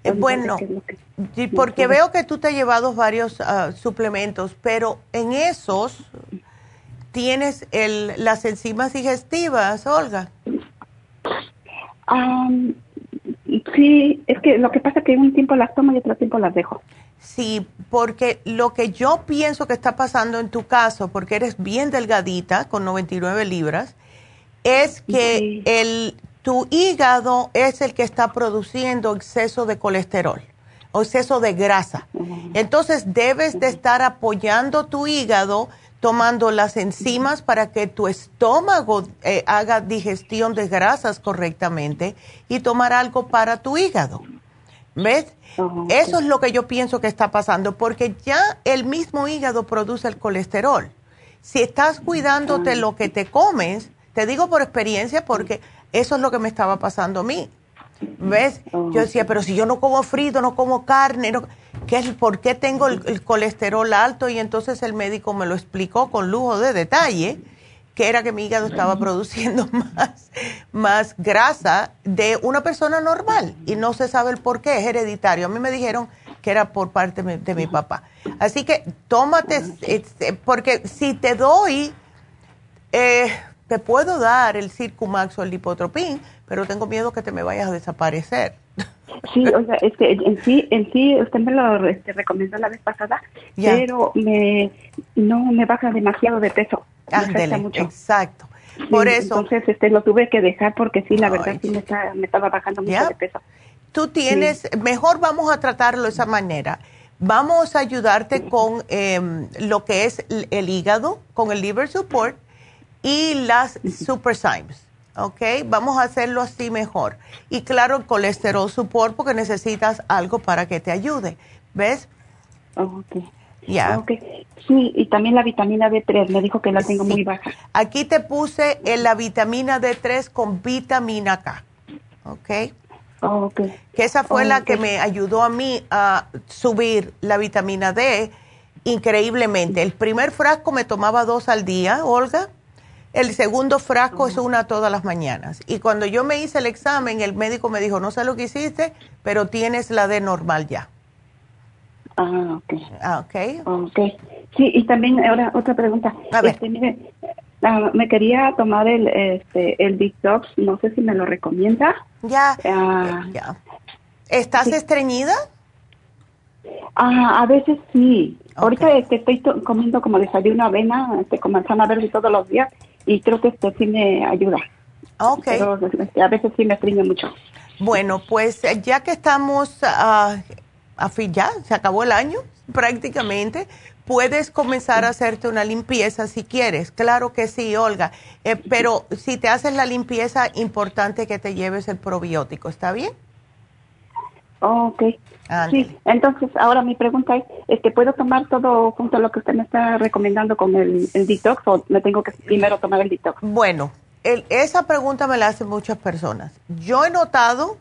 Eh, Entonces, bueno, ¿qué es lo que- Sí, porque veo que tú te has llevado varios ah, suplementos, pero en esos tienes el, las enzimas digestivas, Olga. Am, sí, es que lo que pasa es que un tiempo las tomo y otro tiempo las dejo. Sí, porque lo que yo pienso que está pasando en tu caso, porque eres bien delgadita, con 99 libras, es que Sí. el, tu hígado es el que está produciendo exceso de colesterol o exceso de grasa. Entonces debes de estar apoyando tu hígado tomando las enzimas para que tu estómago eh, haga digestión de grasas correctamente y tomar algo para tu hígado. ¿Ves? Ok. Eso es lo que yo pienso que está pasando, porque ya el mismo hígado produce el colesterol. Si estás cuidándote Ah. lo que te comes, te digo por experiencia, porque eso es lo que me estaba pasando a mí. ¿Ves? Oh, Yo decía, pero si yo no como frito, no como carne, no, ¿qué es, ¿por qué tengo el, el colesterol alto? Y entonces el médico me lo explicó con lujo de detalle, que era que mi hígado estaba produciendo más, más grasa de una persona normal y no se sabe el por qué, es hereditario. A mí me dijeron que era por parte de mi, de mi papá. Así que tómate, este, porque si te doy, eh, te puedo dar el Circumax o el Lipotropin, pero tengo miedo que te me vayas a desaparecer. Sí, oiga, es que en sí, en sí, usted me lo este, recomendó la vez pasada, Ya. pero me, no me baja demasiado de peso. Ándele, mucho. exacto. Sí, Por eso, Entonces, este, lo tuve que dejar porque sí, la Ay, verdad, sí me, está, me estaba bajando mucho Ya. de peso. tú tienes, mejor vamos a tratarlo de esa manera. Vamos a ayudarte con em, lo que es el, el hígado, con el liver support y las super Symes. ¿Ok? Vamos a hacerlo así mejor. Y claro, el colesterol support porque necesitas algo para que te ayude. ¿Ves? Ok. Ya. Ok. Sí, y también la vitamina D3, me dijo que la tengo Sí. muy baja. Aquí te puse en la vitamina D3 con vitamina K. ¿Ok? Oh, ok. que esa fue Oh, la que me ayudó a mí a subir la vitamina D increíblemente. El primer frasco me tomaba dos al día, Olga. El segundo frasco es una todas las mañanas. Y cuando yo me hice el examen, el médico me dijo, no sé lo que hiciste, pero tienes la D normal ya. Ah, ok. Ah, ¿Ok? Ok. Sí, y también ahora otra pregunta. A ver. Este, mire, ah, me quería tomar el, este, el Detox, no sé si me lo recomienda. Ya. Ah. ya. ¿Estás Sí. estreñida? Ah, a veces sí. Ahorita este, estoy to- comiendo como desayuno avena este, con manzana verde todos los días y creo que esto sí me ayuda. Ok. Pero este, a veces sí me mucho. Bueno, pues eh, ya que estamos ah, a fin, ya se acabó el año prácticamente, puedes comenzar a hacerte una limpieza si quieres. Claro que sí, Olga. Eh, pero si te haces la limpieza, importante que te lleves el probiótico, ¿está bien? Ok. Sí, entonces ahora mi pregunta es, este, ¿puedo tomar todo junto a lo que usted me está recomendando con el, el detox o me tengo que primero tomar el detox? Bueno, el- esa pregunta me la hacen muchas personas. Yo he notado,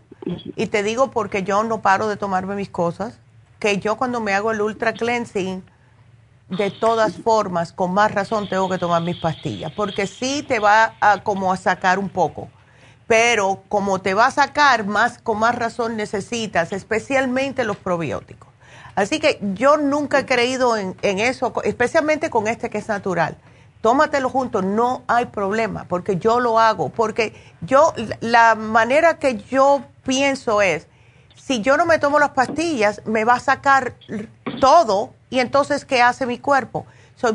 y te digo porque yo no paro de tomarme mis cosas, que yo cuando me hago el ultra cleansing, de todas formas, con más razón tengo que tomar mis pastillas, porque sí te va a como a sacar un poco. Pero como te va a sacar, más con más razón necesitas, especialmente los probióticos. Así que yo nunca he creído en, eso, especialmente con este que es natural. Tómatelo junto, no hay problema, porque yo lo hago, porque yo, la manera que yo pienso es, si yo no me tomo las pastillas, me va a sacar todo y entonces, ¿qué hace mi cuerpo?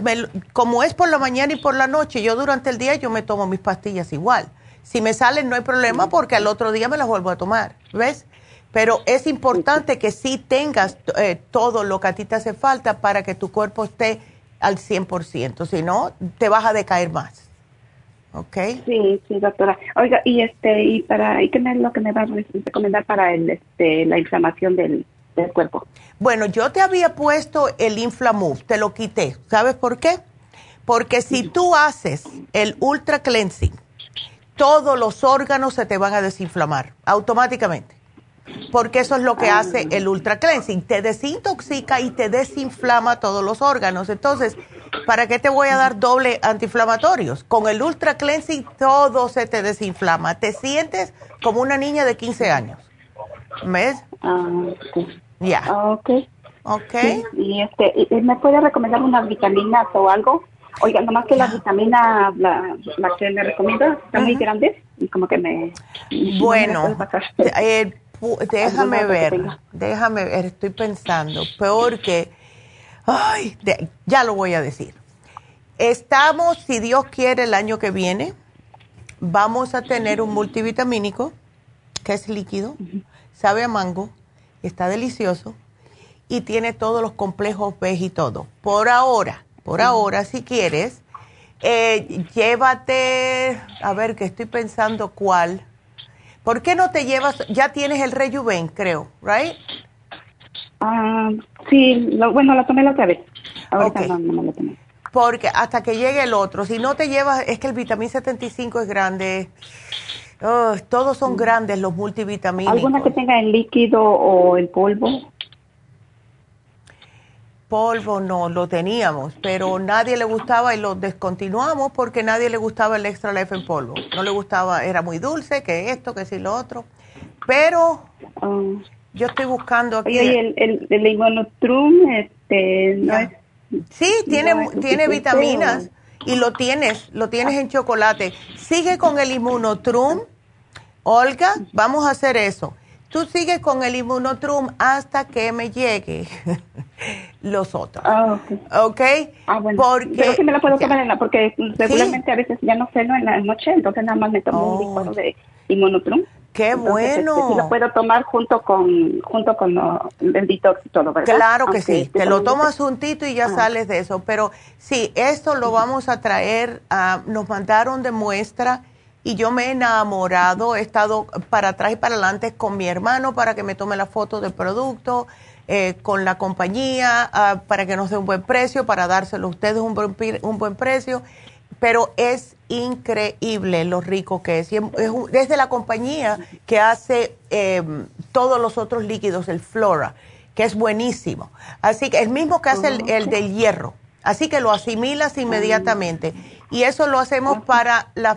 Me- como es por la mañana y por la noche, yo durante el día yo me tomo mis pastillas igual. Si me salen no hay problema porque al otro día me las vuelvo a tomar, ¿ves? Pero es importante que sí tengas eh, todo lo que a ti te hace falta para que tu cuerpo esté al 100%, si no, te vas a decaer más. ¿Ok? Sí, sí, doctora. Oiga, y este, y para, ¿y qué es lo que me va a recomendar para el, este, la inflamación del, del cuerpo? Bueno, yo te había puesto el Inflamove, te lo quité. ¿Sabes por qué? Porque si tú haces el Ultra Cleansing, todos los órganos se te van a desinflamar automáticamente. Porque eso es lo que hace el Ultra Cleansing. Te desintoxica y te desinflama todos los órganos. Entonces, ¿para qué te voy a dar doble antiinflamatorios? Con el Ultra Cleansing todo se te desinflama. Te sientes como una niña de 15 años. ¿Ves? Ah. Ya. Ah, ok. ¿Ok? Y este, y- y ¿me puede recomendar unas vitaminas o algo? Oiga, nomás que la vitamina, la, la que me recomienda, está muy grande y como que me... Bueno, no me eh, déjame ver, déjame ver, estoy pensando, porque, ay, de- ya lo voy a decir. Estamos, si Dios quiere, el año que viene, vamos a tener un multivitamínico que es líquido, sabe a mango, está delicioso y tiene todos los complejos B y todo. Por ahora, por ahora, si quieres, eh, llévate, a ver, que estoy pensando cuál. ¿Por qué no te llevas? Ya tienes el Rejuven, creo, ¿right? Ah, sí, lo, bueno, la tomé la otra vez. Ahorita no, no me la tomé. Porque hasta que llegue el otro, si no te llevas, es que el vitamín 75 es grande. Oh, todos son grandes los multivitamínicos. ¿Alguna que tenga en líquido o en polvo? Polvo no, lo teníamos, pero nadie le gustaba y lo descontinuamos porque nadie le gustaba el extra life en polvo. No le gustaba, era muy dulce, que esto, que si lo otro. Pero Ah, yo estoy buscando aquí. oye, y el, el, el Immunotrum, este, no es... Sí, tiene, no es tiene vitaminas y lo tienes, lo tienes en chocolate. Sigue con el Immunotrum. Olga, vamos a hacer eso. Tú sigues con el Immunotrum hasta que me llegue los otros. Ah, ok. ¿Ok? Ah, bueno. Porque, Pero sí me la puedo ya. tomar en la, porque regularmente a veces ya no ceno en la noche, entonces nada más me tomo Oh. un licuado de Immunotrum. ¡Qué Entonces, este, bueno! sí lo puedo tomar junto con junto con lo- el detox y todo, ¿verdad? Claro que sí, esté te lo tomas juntito y ya Ah. sales de eso. Pero sí, esto lo vamos a traer, ah, nos mandaron de muestra y yo me he enamorado, he estado para atrás y para adelante con mi hermano para que me tome la foto del producto, eh, con la compañía, ah, para que nos dé un buen precio, para dárselo a ustedes un buen, un buen precio. Pero es increíble lo rico que es. Y es un- es de la compañía que hace eh, todos los otros líquidos, el Flora, que es buenísimo. Así que el mismo que hace el, el del hierro. Así que lo asimilas inmediatamente. Y eso lo hacemos para los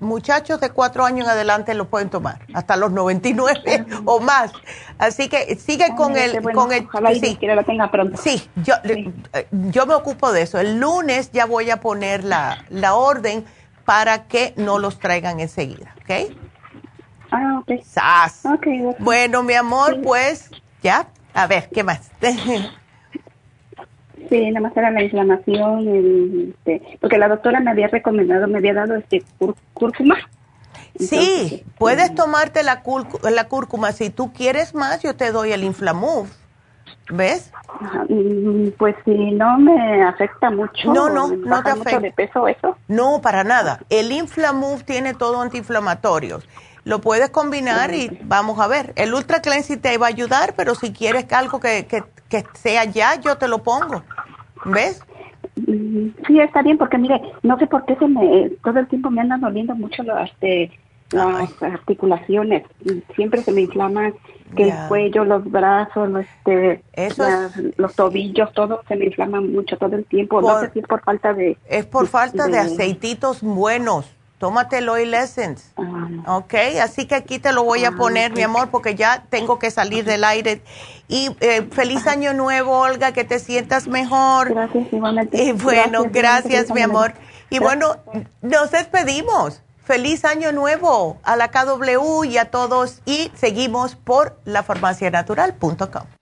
muchachos de cuatro años en adelante lo pueden tomar, hasta los 99 o más. Así que sigue con el, bueno. con el, Ojalá sí. Tenga pronto. Sí, yo, eh, yo me ocupo de eso. El lunes ya voy a poner la, la orden para que no los traigan enseguida, ¿ok? Ah, ok. ¡Sas! Ok, doctor. Bueno, mi amor, pues ya. A ver, ¿qué más? Sí, nada más era la inflamación, el, este, porque la doctora me había recomendado, me había dado este cúr- cúrcuma. Entonces, sí, este, puedes tomarte la, la cúrcuma. Si tú quieres más, yo te doy el Inflamove. ¿Ves? mm, Pues si no me afecta mucho. No, no, no te mucho afecta. de peso eso? No, para nada. El Inflamove tiene todo antiinflamatorios. Lo puedes combinar y vamos a ver. El Ultra Cleansing te va a ayudar, pero si quieres algo que, que, que sea ya, yo te lo pongo. ¿Ves? Mm, Sí, está bien, porque mire, no sé por qué se me, todo el tiempo me andan doliendo mucho las, este, las articulaciones. Siempre se me inflaman, que el cuello, los brazos, los, este, Eso las- los tobillos, todo se me inflaman mucho todo el tiempo. no sé si es por falta de... Es por falta de de- aceititos buenos. Tómate el Oil Essence. Ah, Ok, así que aquí te lo voy a poner, mi amor, porque ya tengo que salir del aire. Y eh, feliz año nuevo, Olga, que te sientas mejor. gracias, igualmente. Y bueno, gracias, mi amor. Y bueno, nos despedimos. Feliz año nuevo a la KW y a todos. Y seguimos por lafarmacianatural.com.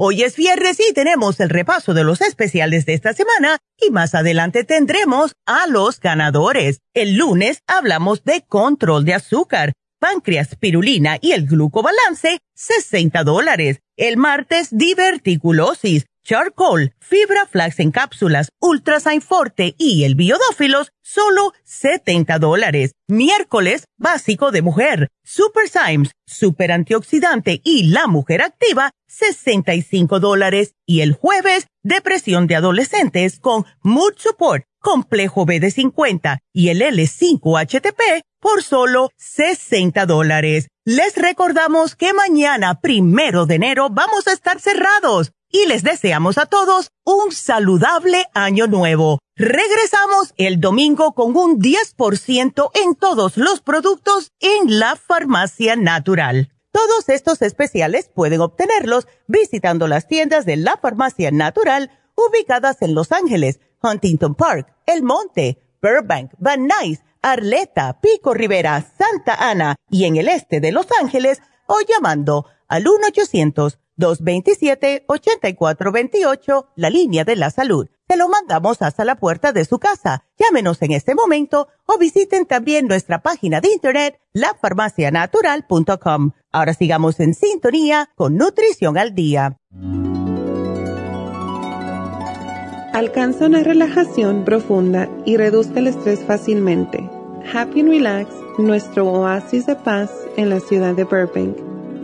Hoy es viernes y tenemos el repaso de los especiales de esta semana y más adelante tendremos a los ganadores. El lunes hablamos de control de azúcar páncreas, pirulina y el glucobalance, 60 dólares. El martes, diverticulosis, charcoal, fibra flax en cápsulas, ultrasign forte y el biodófilos, solo 70 dólares. Miércoles, básico de mujer, super Symes, super antioxidante y la mujer activa, 65 dólares. Y el jueves, depresión de adolescentes con mood support, complejo B de 50 y el L5-HTP, por solo 60 dólares. Les recordamos que mañana, primero de enero, vamos a estar cerrados y les deseamos a todos un saludable año nuevo. Regresamos el domingo con un 10% en todos los productos en la farmacia natural. Todos estos especiales pueden obtenerlos visitando las tiendas de la farmacia natural ubicadas en Los Ángeles, Huntington Park, El Monte, Burbank, Van Nuys, Arleta, Pico Rivera, Santa Ana y en el este de Los Ángeles o llamando al 1-800-227-8428, la línea de la salud. Se lo mandamos hasta la puerta de su casa. Llámenos en este momento o visiten también nuestra página de internet, lafarmacianatural.com. Ahora sigamos en sintonía con Nutrición al Día. Alcanza una relajación profunda y reduzca el estrés fácilmente. Happy and Relax, nuestro oasis de paz en la ciudad de Burbank,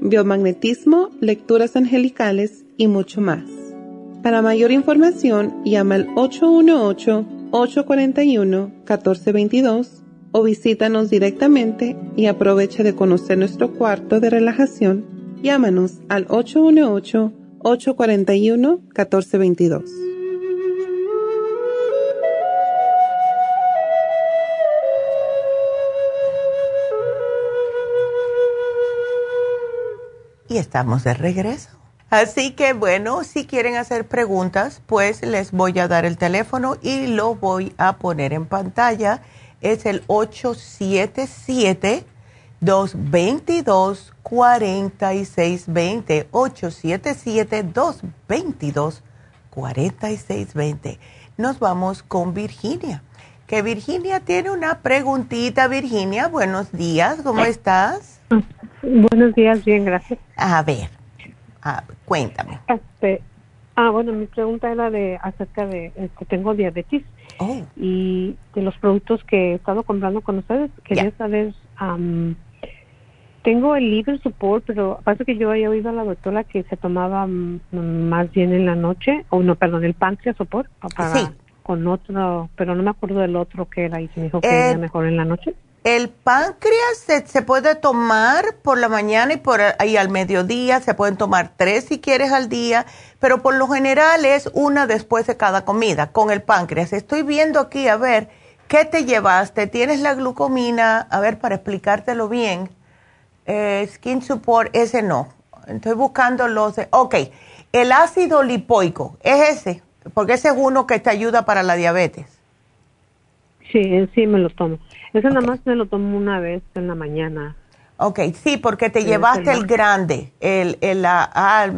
biomagnetismo, lecturas angelicales y mucho más. Para mayor información, llama al 818-841-1422 o visítanos directamente y aprovecha de conocer nuestro cuarto de relajación. Llámanos al 818-841-1422. Y estamos de regreso. Así que bueno, si quieren hacer preguntas, pues les voy a dar el teléfono y lo voy a poner en pantalla. Es el 877-222-4620. 877-222-4620. Nos vamos con Virginia. Que Virginia tiene una preguntita. Virginia, buenos días, ¿cómo estás? Buenos días, bien, gracias. A ver, cuéntame. Este, ah, bueno, mi pregunta era de acerca de que este, tengo diabetes oh. y de los productos que he estado comprando con ustedes. Quería saber Tengo el liver support, pero pasa que yo había oído a la doctora que se tomaba mm, más bien en la noche, o no, perdón, el páncreas support, para, Sí. con otro, pero no me acuerdo del otro que era y se me dijo que Eh, era mejor en la noche. El páncreas se, puede tomar por la mañana y por y al mediodía, se pueden tomar tres si quieres al día, pero por lo general es una después de cada comida con el páncreas. Estoy viendo aquí, a ver, ¿qué te llevaste? ¿Tienes la glucomina? A ver, para explicártelo bien. Eh, skin support, ese no. Estoy buscando los... ok, el ácido lipoico, es ese, porque ese es uno que te ayuda para la diabetes. Sí, sí me lo tomo. Ese nada más me lo tomo una vez en la mañana. Ok, sí, porque te Sí, llevaste el el grande, el, el, ah, ah,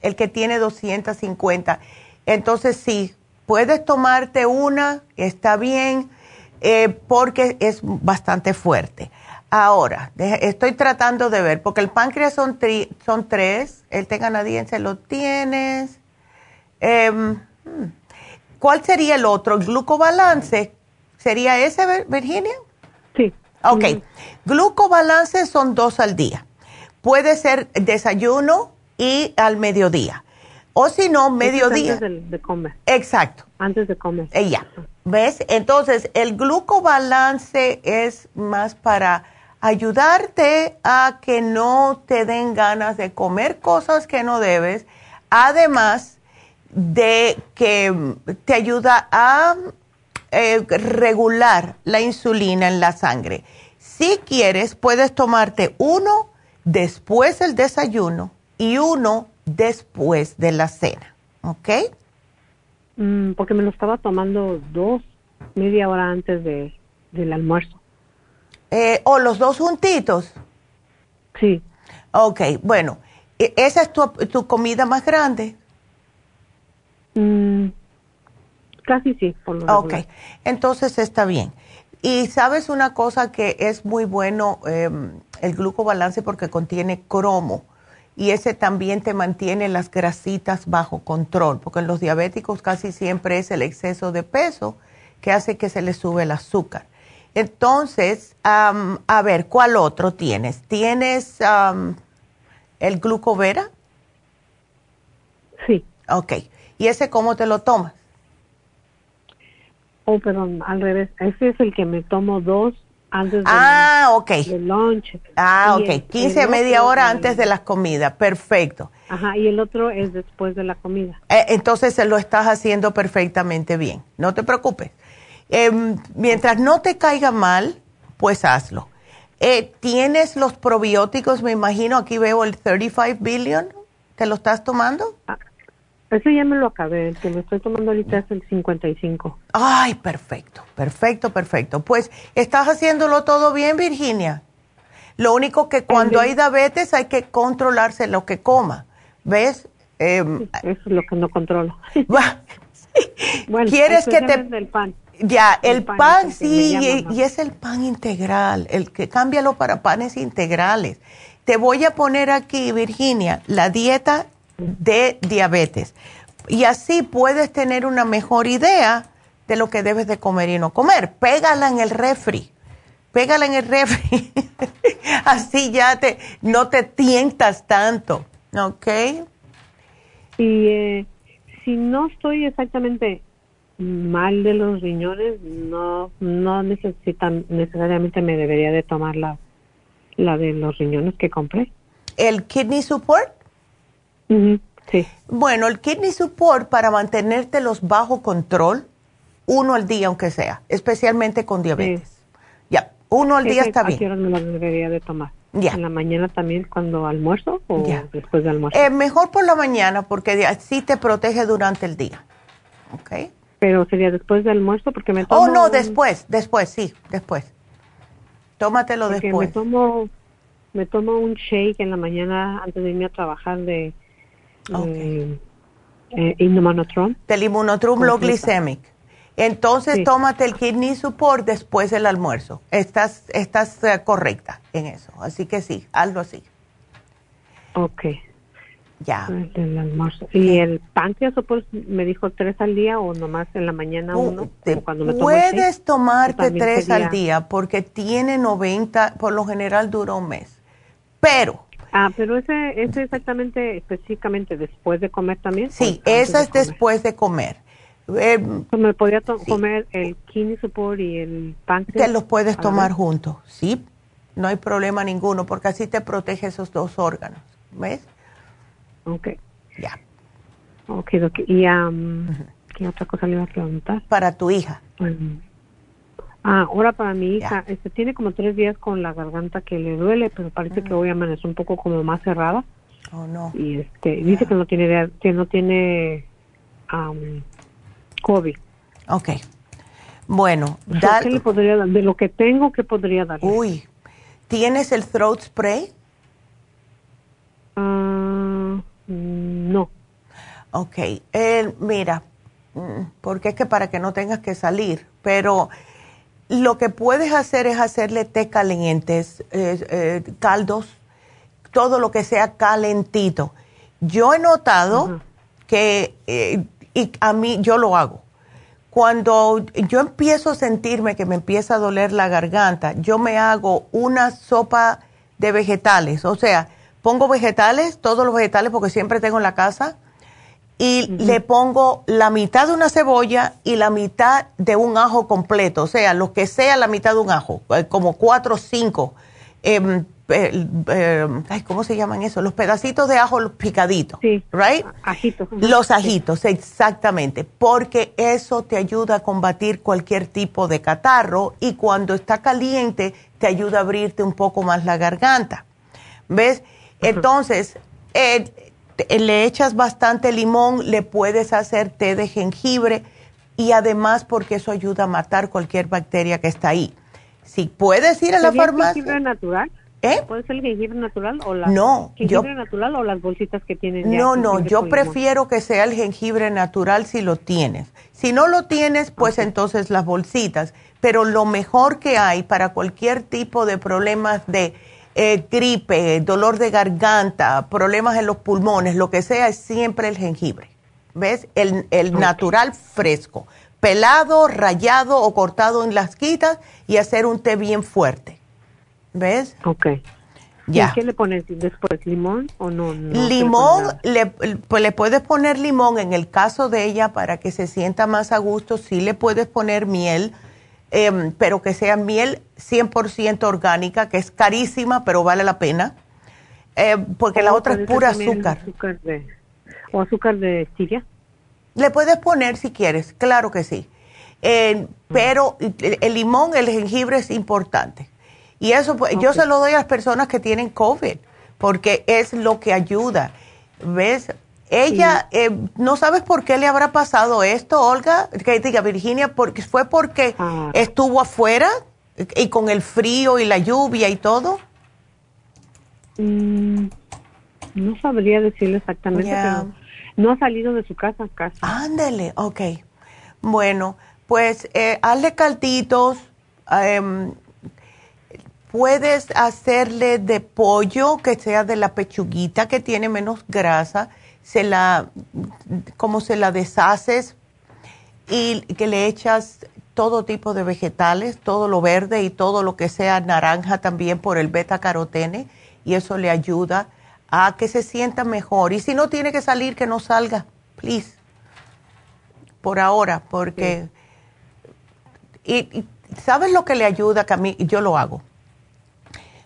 el que tiene 250. Entonces, sí, puedes tomarte una, está bien, eh, porque es bastante fuerte. Ahora, estoy tratando de ver, porque el páncreas son, tri- son tres, el té canadiense lo tienes. Em, hmm, ¿Cuál sería el otro? ¿El glucobalance? ¿Sería ese, Vir- Virginia? Ok. Glucobalance son dos al día. Puede ser desayuno y al mediodía. O si no, mediodía. Antes de, de comer. Exacto. Antes de comer. Eh, ya. ¿Ves? Entonces, el glucobalance es más para ayudarte a que no te den ganas de comer cosas que no debes, además de que te ayuda a eh, regular la insulina en la sangre. Si quieres, puedes tomarte uno después del desayuno y uno después de la cena. ¿Ok? Mm, porque me lo estaba tomando dos, media hora antes de, del almuerzo. Eh, ¿O los dos juntitos? Sí. Ok, bueno, e- ¿esa es tu, tu comida más grande? Mm, casi sí, por lo Ok, regular. entonces está bien. Y sabes una cosa que es muy bueno em, el glucobalance porque contiene cromo y ese también te mantiene las grasitas bajo control, porque en los diabéticos casi siempre es el exceso de peso que hace que se les sube el azúcar. Entonces, am, a ver, ¿cuál otro tienes? ¿Tienes am, el glucovera? Sí. Ok, ¿y ese cómo te lo tomas? Oh, perdón, al revés. Ese es el que me tomo dos antes del, Ah, ok. del lunch. Ah, Y ok. el- 15 el media hora el- antes de las comidas. Perfecto. Ajá, y el otro es después de la comida. Eh, entonces se lo estás haciendo perfectamente bien. No te preocupes. Em, mientras no te caiga mal, pues hazlo. Eh, ¿Tienes los probióticos? Me imagino, aquí veo el 35 billion. ¿Te lo estás tomando? Ese ya me lo acabé. El que me estoy tomando ahorita es el 55. Ay, perfecto, perfecto, perfecto. Pues estás haciéndolo todo bien, Virginia. Lo único que cuando hay diabetes hay que controlarse lo que coma. ¿Ves? Em, Eso es lo que no controlo. bueno, ¿Quieres que te- especialmente el pan. Ya, el, El pan pan, es el que me sí, llama y, y es el pan integral, el que cámbialo para panes integrales. Te voy a poner aquí, Virginia, la dieta de diabetes. Y así puedes tener una mejor idea de lo que debes de comer y no comer. Pégala en el refri. Pégala en el refri. así ya te, no te tientas tanto. ¿Ok? Y eh, si no estoy exactamente mal de los riñones, no no necesitan necesariamente me debería de tomar la la de los riñones que compré. El kidney support. Sí. Bueno, el kidney support para mantenértelos bajo control, uno al día aunque sea, especialmente con diabetes. Ya, uno al día está ¿A bien. hora me lo debería de tomar? Ya. ¿En la mañana también cuando almuerzo o Ya. después de almuerzo? Eh, mejor por la mañana porque así te protege durante el día. ¿Ok? Pero sería después de almuerzo porque me tomo Oh, no, después, después, sí, después. Tómatelo porque después. me tomo me tomo un shake en la mañana antes de irme a trabajar de eh, eh, Indomanotron. Del inmunotrum low glycemic. Entonces Sí. tómate el kidney support después del almuerzo. Estás, estás eh, correcta en eso. Así que sí, hazlo así. Ok. Ya. El almuerzo. ¿Y el páncreas pues me dijo tres al día o nomás en la mañana uno? Te cuando me puedes tomarte tres sería- al día porque tiene 90, por lo general dura un mes. Pero... Ah, pero ese, ese exactamente, específicamente después de comer también. Sí, esa es después de comer. Eh, ¿Me podría comer el kidney support y el páncreas? Te los puedes tomar juntos, sí. No hay problema ninguno, porque así te protege esos dos órganos. ¿Ves? Ok. Ya. Ok, ¿Y um, qué otra cosa le iba a preguntar? Para tu hija. Ah, ahora para mi hija. Este tiene como tres días con la garganta que le duele, pero parece que hoy amaneció un poco como más cerrada. Oh, no. Y este, dice que no tiene, que no tiene um, COVID. Ok. Bueno, ¿qué le podría dar? De lo que tengo, ¿qué podría dar? Uy, ¿tienes el throat spray? Uh, no. Ok, eh, mira, mm, porque es que para que no tengas que salir, pero lo que puedes hacer es hacerle té calientes, eh, caldos, todo lo que sea calentito. Yo he notado que, eh, y a mí, yo lo hago. Cuando yo empiezo a sentirme que me empieza a doler la garganta, yo me hago una sopa de vegetales, o sea, pongo vegetales, todos los vegetales porque siempre tengo en la casa, y le pongo la mitad de una cebolla y la mitad de un ajo completo, o sea, lo que sea la mitad de un ajo, eh, como cuatro o cinco. Eh, ¿cómo se llaman eso? Los pedacitos de ajo picaditos, sí. ¿right? Ajitos. Los ajitos, exactamente, porque eso te ayuda a combatir cualquier tipo de catarro y cuando está caliente te ayuda a abrirte un poco más la garganta. ¿Ves? Entonces, eh, le echas bastante limón, le puedes hacer té de jengibre y además porque eso ayuda a matar cualquier bacteria que está ahí. Si puedes ir a la farmacia. jengibre natural? ¿Eh? ¿Puede ser el jengibre natural o la no, jengibre natural o las bolsitas que tienen ya No, no, yo prefiero que sea el jengibre natural si lo tienes. Si no lo tienes, pues entonces las bolsitas. Pero lo mejor que hay para cualquier tipo de problemas de eh, gripe, dolor de garganta, problemas en los pulmones, lo que sea, es siempre el jengibre. ¿Ves? El, el natural fresco, pelado, rayado o cortado en las quitas y hacer un té bien fuerte. ¿Ves? Ok. Ya. ¿Y qué le pones después? ¿Limón o no? limón, le, pues le puedes poner limón en el caso de ella para que se sienta más a gusto. Sí le puedes poner miel Em, pero que sea miel 100% orgánica, que es carísima, pero vale la pena, eh, porque la otra es pura azúcar. ¿O azúcar de stevia? Le puedes poner si quieres, claro que sí. Mm. pero el, limón, el jengibre es importante. Y eso, pues, yo se lo doy a las personas que tienen COVID, porque es lo que ayuda. ¿Ves? Ella, eh, ¿no sabes por qué le habrá pasado esto, Olga? Que diga, Virginia, porque ¿fue porque ah. estuvo afuera y con el frío y la lluvia y todo? Mm, no sabría decirle exactamente, pero no ha salido de su casa casi. Ándele, ok. Bueno, pues eh, hazle calditos. Em, puedes hacerle de pollo que sea de la pechuguita que tiene menos grasa se la, como se la deshaces y que le echas todo tipo de vegetales, todo lo verde y todo lo que sea naranja también por el beta carotene y eso le ayuda a que se sienta mejor. Y si no tiene que salir, que no salga, please. Por ahora, porque... Y, ¿sabes lo que le ayuda? Que a mí, yo lo hago.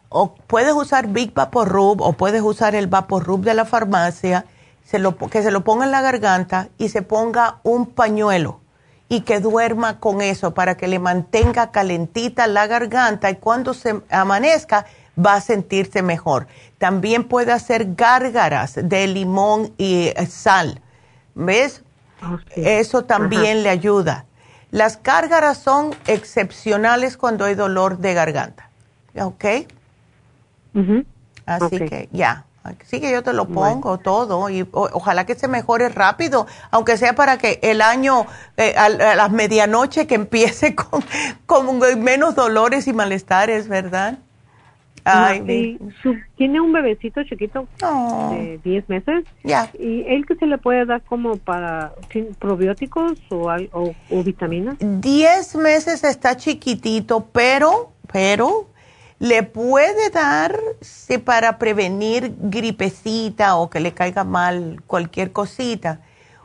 O puedes usar Big Vapor Rub o puedes usar el Vapor Rub de la farmacia se lo, que se lo ponga en la garganta y se ponga un pañuelo y que duerma con eso para que le mantenga calentita la garganta y cuando se amanezca va a sentirse mejor. También puede hacer gárgaras de limón y eh, sal. ¿Ves? Eso también le ayuda. Las gárgaras son excepcionales cuando hay dolor de garganta. ¿Ok? Así que ya. Sí que yo te lo pongo todo y ojalá que se mejore rápido, aunque sea para que el año, eh, a, las medianoche que empiece con, con, menos dolores y malestares, ¿verdad? Ay, tiene un bebecito chiquito de 10 meses. Ya. ¿Y él que se le puede dar como para probióticos o, o, o vitaminas? 10 meses está chiquitito, pero, pero le puede dar si para prevenir gripecita o que le caiga mal cualquier cosita,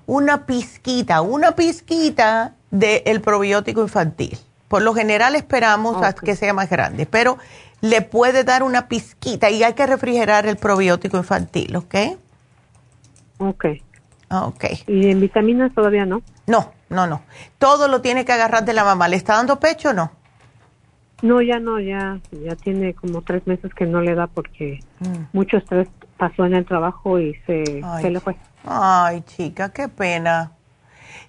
una pizquita, una pizquita del probiótico infantil. Por lo general esperamos que sea más grande, pero le puede dar una pizquita y hay que refrigerar el probiótico infantil, ¿ok? Ok. Ok. ¿Y en vitaminas todavía no? No, no, no. Todo lo tiene que agarrar de la mamá. ¿Le está dando pecho o no? No, ya no, ya, ya tiene como tres meses que no le da porque mm. mucho estrés pasó en el trabajo y se, se le fue. Ay, chica, qué pena.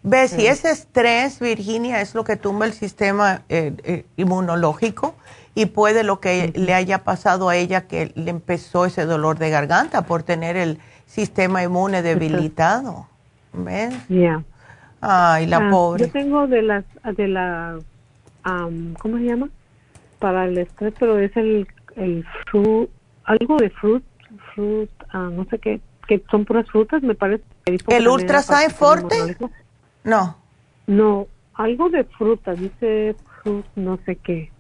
Ve, si ese estrés, Virginia, es lo que tumba el sistema eh, eh, inmunológico y puede lo que le haya pasado a ella que le empezó ese dolor de garganta por tener el sistema inmune debilitado. ¿Ves? Ya. Ay, la ah, pobre. Yo tengo de las, de la, ¿cómo se llama? Para el estrés, pero es el, el fruit, algo de fruit, fruit, ah, no sé qué, que son puras frutas, me parece. ¿El Ultra Forte? No. No, algo de fruta, dice fruit, no sé qué.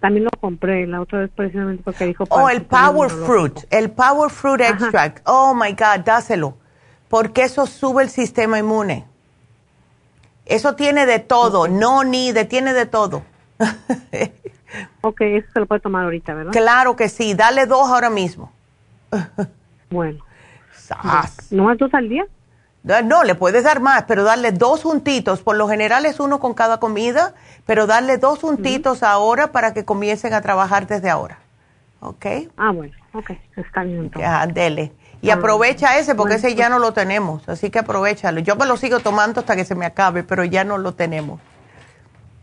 También lo compré la otra vez precisamente porque dijo... Oh, el Power Fruit, el Power Fruit Extract. Oh, my God, dáselo. Porque eso sube el sistema inmune. Eso tiene de todo, no ni de, tiene de todo. ok, eso se lo puede tomar ahorita, ¿verdad? Claro que sí, dale dos ahora mismo. bueno. ¿No más dos al día? No, le puedes dar más, pero darle dos juntitos. Por lo general es uno con cada comida, pero darle dos juntitos ahora para que comiencen a trabajar desde ahora. ¿Ok? Ah, bueno, ok, está bien. Ya, dele. Y ah, aprovecha ese porque ese ya pues no lo tenemos, así que aprovechalo. Yo me lo sigo tomando hasta que se me acabe, pero ya no lo tenemos.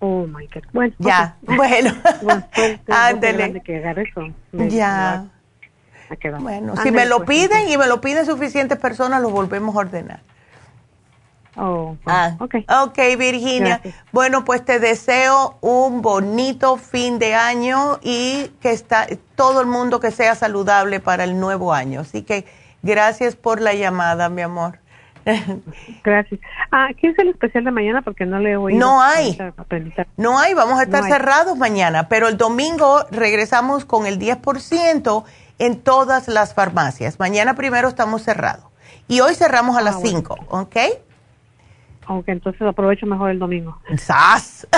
Oh my God. Bueno, ya, bueno. bueno pues, Ándele. ya. Bueno, si me lo pues, piden y me lo piden suficientes personas, lo volvemos a ordenar. Oh, ah, okay. ok, Virginia. Bueno, pues te deseo un bonito fin de año y que está todo el mundo que sea saludable para el nuevo año. Así que gracias por la llamada, mi amor. Gracias. Ah, ¿qué es el especial de mañana? Porque no le oído. No hay. No hay, vamos a estar cerrados mañana, pero el domingo regresamos con el 10% en todas las farmacias. Mañana primero estamos cerrados. Y hoy cerramos a las 5, ¿ok? Ok, entonces aprovecho mejor el domingo. ¡Sas!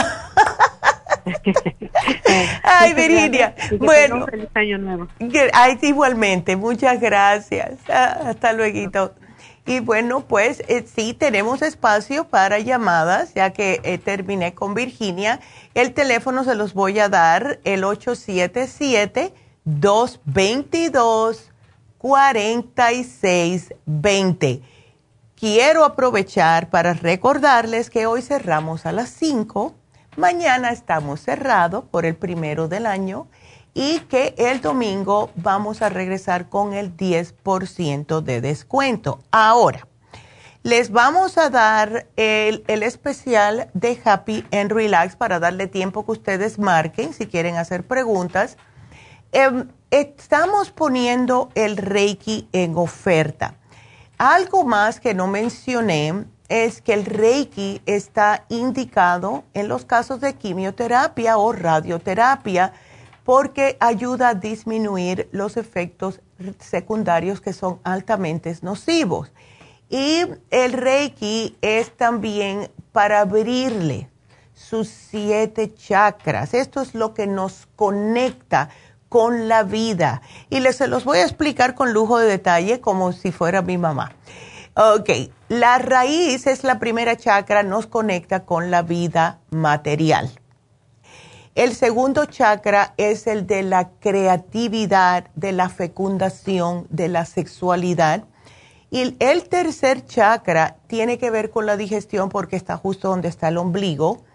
Ay, Virginia. Bueno. Feliz año nuevo. Ay, igualmente. Muchas gracias. Ah, hasta luego. Y bueno, pues eh, sí, tenemos espacio para llamadas, ya que eh, terminé con Virginia. El teléfono se los voy a dar, el 877-222-4620 quiero aprovechar para recordarles que hoy cerramos a las 5, mañana estamos cerrados por el primero del año y que el domingo vamos a regresar con el 10% de descuento. Ahora, les vamos a dar el, especial de Happy and Relax para darle tiempo que ustedes marquen si quieren hacer preguntas. Em, estamos poniendo el Reiki en oferta. Algo más que no mencioné es que el Reiki está indicado en los casos de quimioterapia o radioterapia porque ayuda a disminuir los efectos secundarios que son altamente nocivos. Y el Reiki es también para abrirle sus siete chakras. Esto es lo que nos conecta con la vida. Y les se los voy a explicar con lujo de detalle como si fuera mi mamá. Ok, la raíz es la primera chakra, nos conecta con la vida material. El segundo chakra es el de la creatividad, de la fecundación, de la sexualidad. Y el tercer chakra tiene que ver con la digestión porque está justo donde está el ombligo,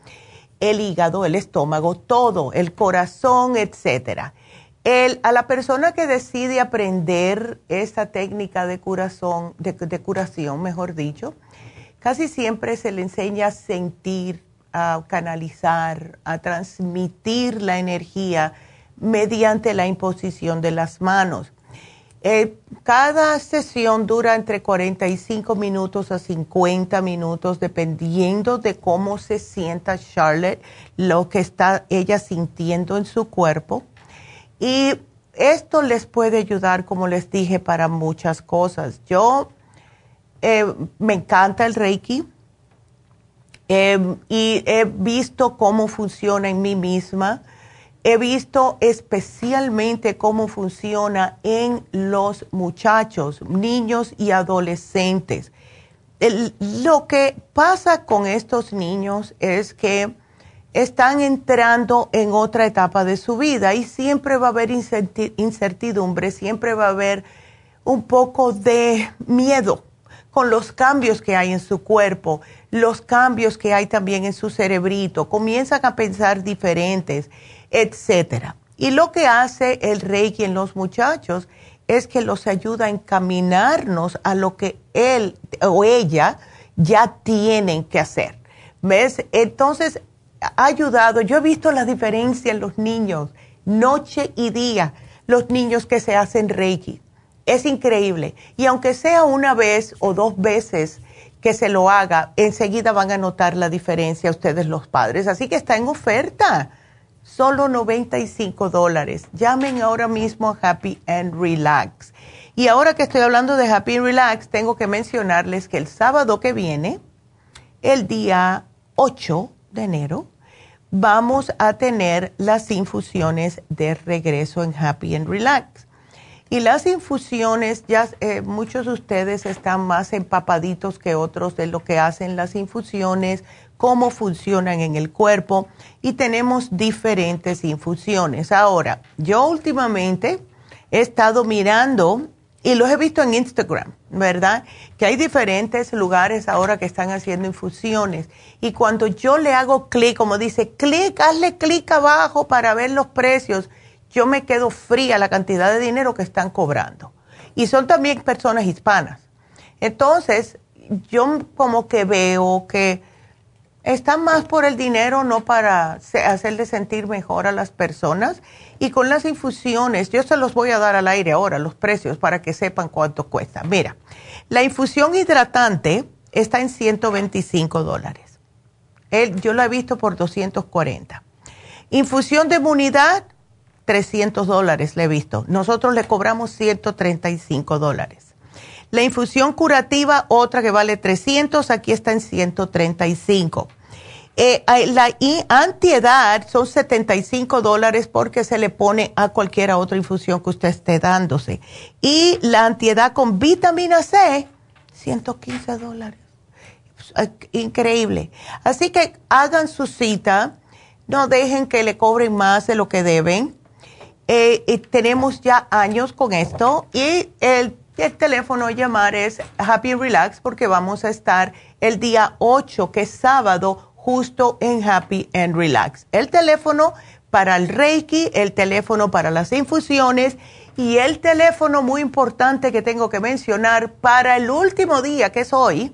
el hígado, el estómago, todo, el corazón. El, a la persona que decide aprender esta técnica de, curación, mejor dicho, casi siempre se le enseña a sentir, a canalizar, a transmitir la energía mediante la imposición de las manos. Eh, cada sesión dura entre 45 minutos a 50 minutos, dependiendo de cómo se sienta Charlotte, lo que está ella sintiendo en su cuerpo Y esto les puede ayudar, como les dije, para muchas cosas. Yo eh, me encanta el Reiki eh, y he visto cómo funciona en mí misma. He visto especialmente cómo funciona en los muchachos, niños y adolescentes. lo que pasa con estos niños es que están entrando en otra etapa de su vida y siempre va a haber incertidumbre, siempre va a haber un poco de miedo con los cambios que hay en su cuerpo, los cambios que hay también en su cerebrito, comienzan a pensar diferentes, etcétera. Y lo que hace el Reiki en los muchachos es que los ayuda a encaminarnos a lo que él o ella ya tienen que hacer. ¿Ves? Entonces, ha ayudado, yo he visto la diferencia en los niños, noche y día, los niños que se hacen Reiki. Es increíble. Y aunque sea una vez o dos veces que se lo haga, enseguida van a notar la diferencia ustedes los padres. Así que está en oferta. Solo 95 dólares. Llamen ahora mismo a Happy and Relax. Y ahora que estoy hablando de Happy and Relax, tengo que mencionarles que el sábado que viene, el día 8 de enero, vamos a tener las infusiones de regreso en Happy and Relax. Y las infusiones, ya eh, muchos de ustedes están más empapaditos que otros de lo que hacen las infusiones, cómo funcionan en el cuerpo y tenemos diferentes infusiones. Ahora, yo últimamente he estado mirando y los he visto en Instagram, ¿verdad? Que hay diferentes lugares ahora que están haciendo infusiones. Y cuando yo le hago clic, como dice, clic, hazle clic abajo para ver los precios, yo me quedo fría la cantidad de dinero que están cobrando. Y son también personas hispanas. Entonces, yo como que veo que están más por el dinero, no para hacerle sentir mejor a las personas. Y con las infusiones, yo se los voy a dar al aire ahora, los precios, para que sepan cuánto cuesta. Mira, la infusión hidratante está en 125 dólares. yo la he visto por 240. Infusión de inmunidad, 300 dólares le he visto. Nosotros le cobramos 135 dólares. La infusión curativa, otra que vale 300, aquí está en 135. Eh, la antiedad son 75 dólares porque se le pone a cualquier otra infusión que usted esté dándose. Y la antiedad con vitamina C, 115 dólares. Increíble. Así que hagan su cita, no dejen que le cobren más de lo que deben. Eh, tenemos ya años con esto y el, el teléfono llamar es Happy Relax porque vamos a estar el día 8, que es sábado, justo en Happy and Relax. El teléfono para el Reiki, el teléfono para las infusiones y el teléfono muy importante que tengo que mencionar para el último día, que es hoy,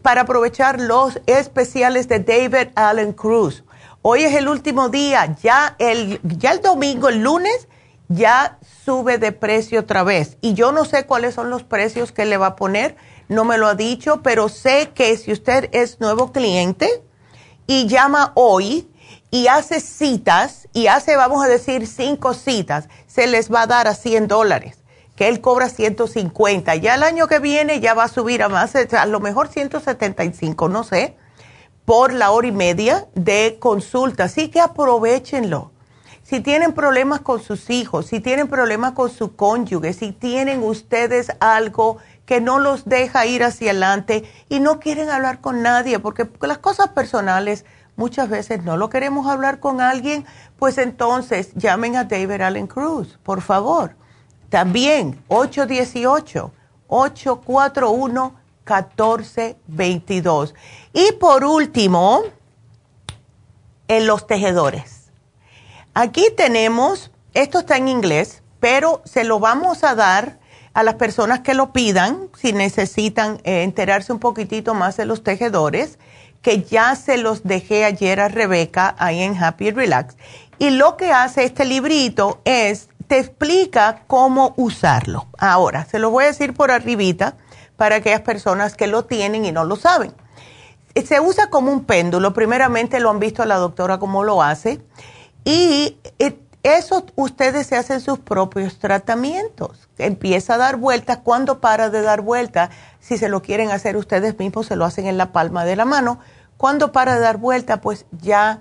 para aprovechar los especiales de David Allen Cruz. Hoy es el último día, ya el, ya el domingo, el lunes, ya sube de precio otra vez. Y yo no sé cuáles son los precios que le va a poner, no me lo ha dicho, pero sé que si usted es nuevo cliente, y llama hoy y hace citas y hace, vamos a decir, cinco citas, se les va a dar a 100 dólares, que él cobra 150. Ya el año que viene ya va a subir a más, a lo mejor 175, no sé, por la hora y media de consulta. Así que aprovechenlo. Si tienen problemas con sus hijos, si tienen problemas con su cónyuge, si tienen ustedes algo que no los deja ir hacia adelante y no quieren hablar con nadie, porque las cosas personales muchas veces no lo queremos hablar con alguien, pues entonces llamen a David Allen Cruz, por favor. También 818-841-1422. Y por último, en los tejedores. Aquí tenemos, esto está en inglés, pero se lo vamos a dar a las personas que lo pidan, si necesitan eh, enterarse un poquitito más de los tejedores, que ya se los dejé ayer a Rebeca ahí en Happy Relax. Y lo que hace este librito es, te explica cómo usarlo. Ahora, se lo voy a decir por arribita para aquellas personas que lo tienen y no lo saben. Se usa como un péndulo, primeramente lo han visto la doctora cómo lo hace, y eh, eso ustedes se hacen sus propios tratamientos. Empieza a dar vueltas. Cuando para de dar vueltas? Si se lo quieren hacer ustedes mismos, se lo hacen en la palma de la mano. Cuando para de dar vueltas, pues ya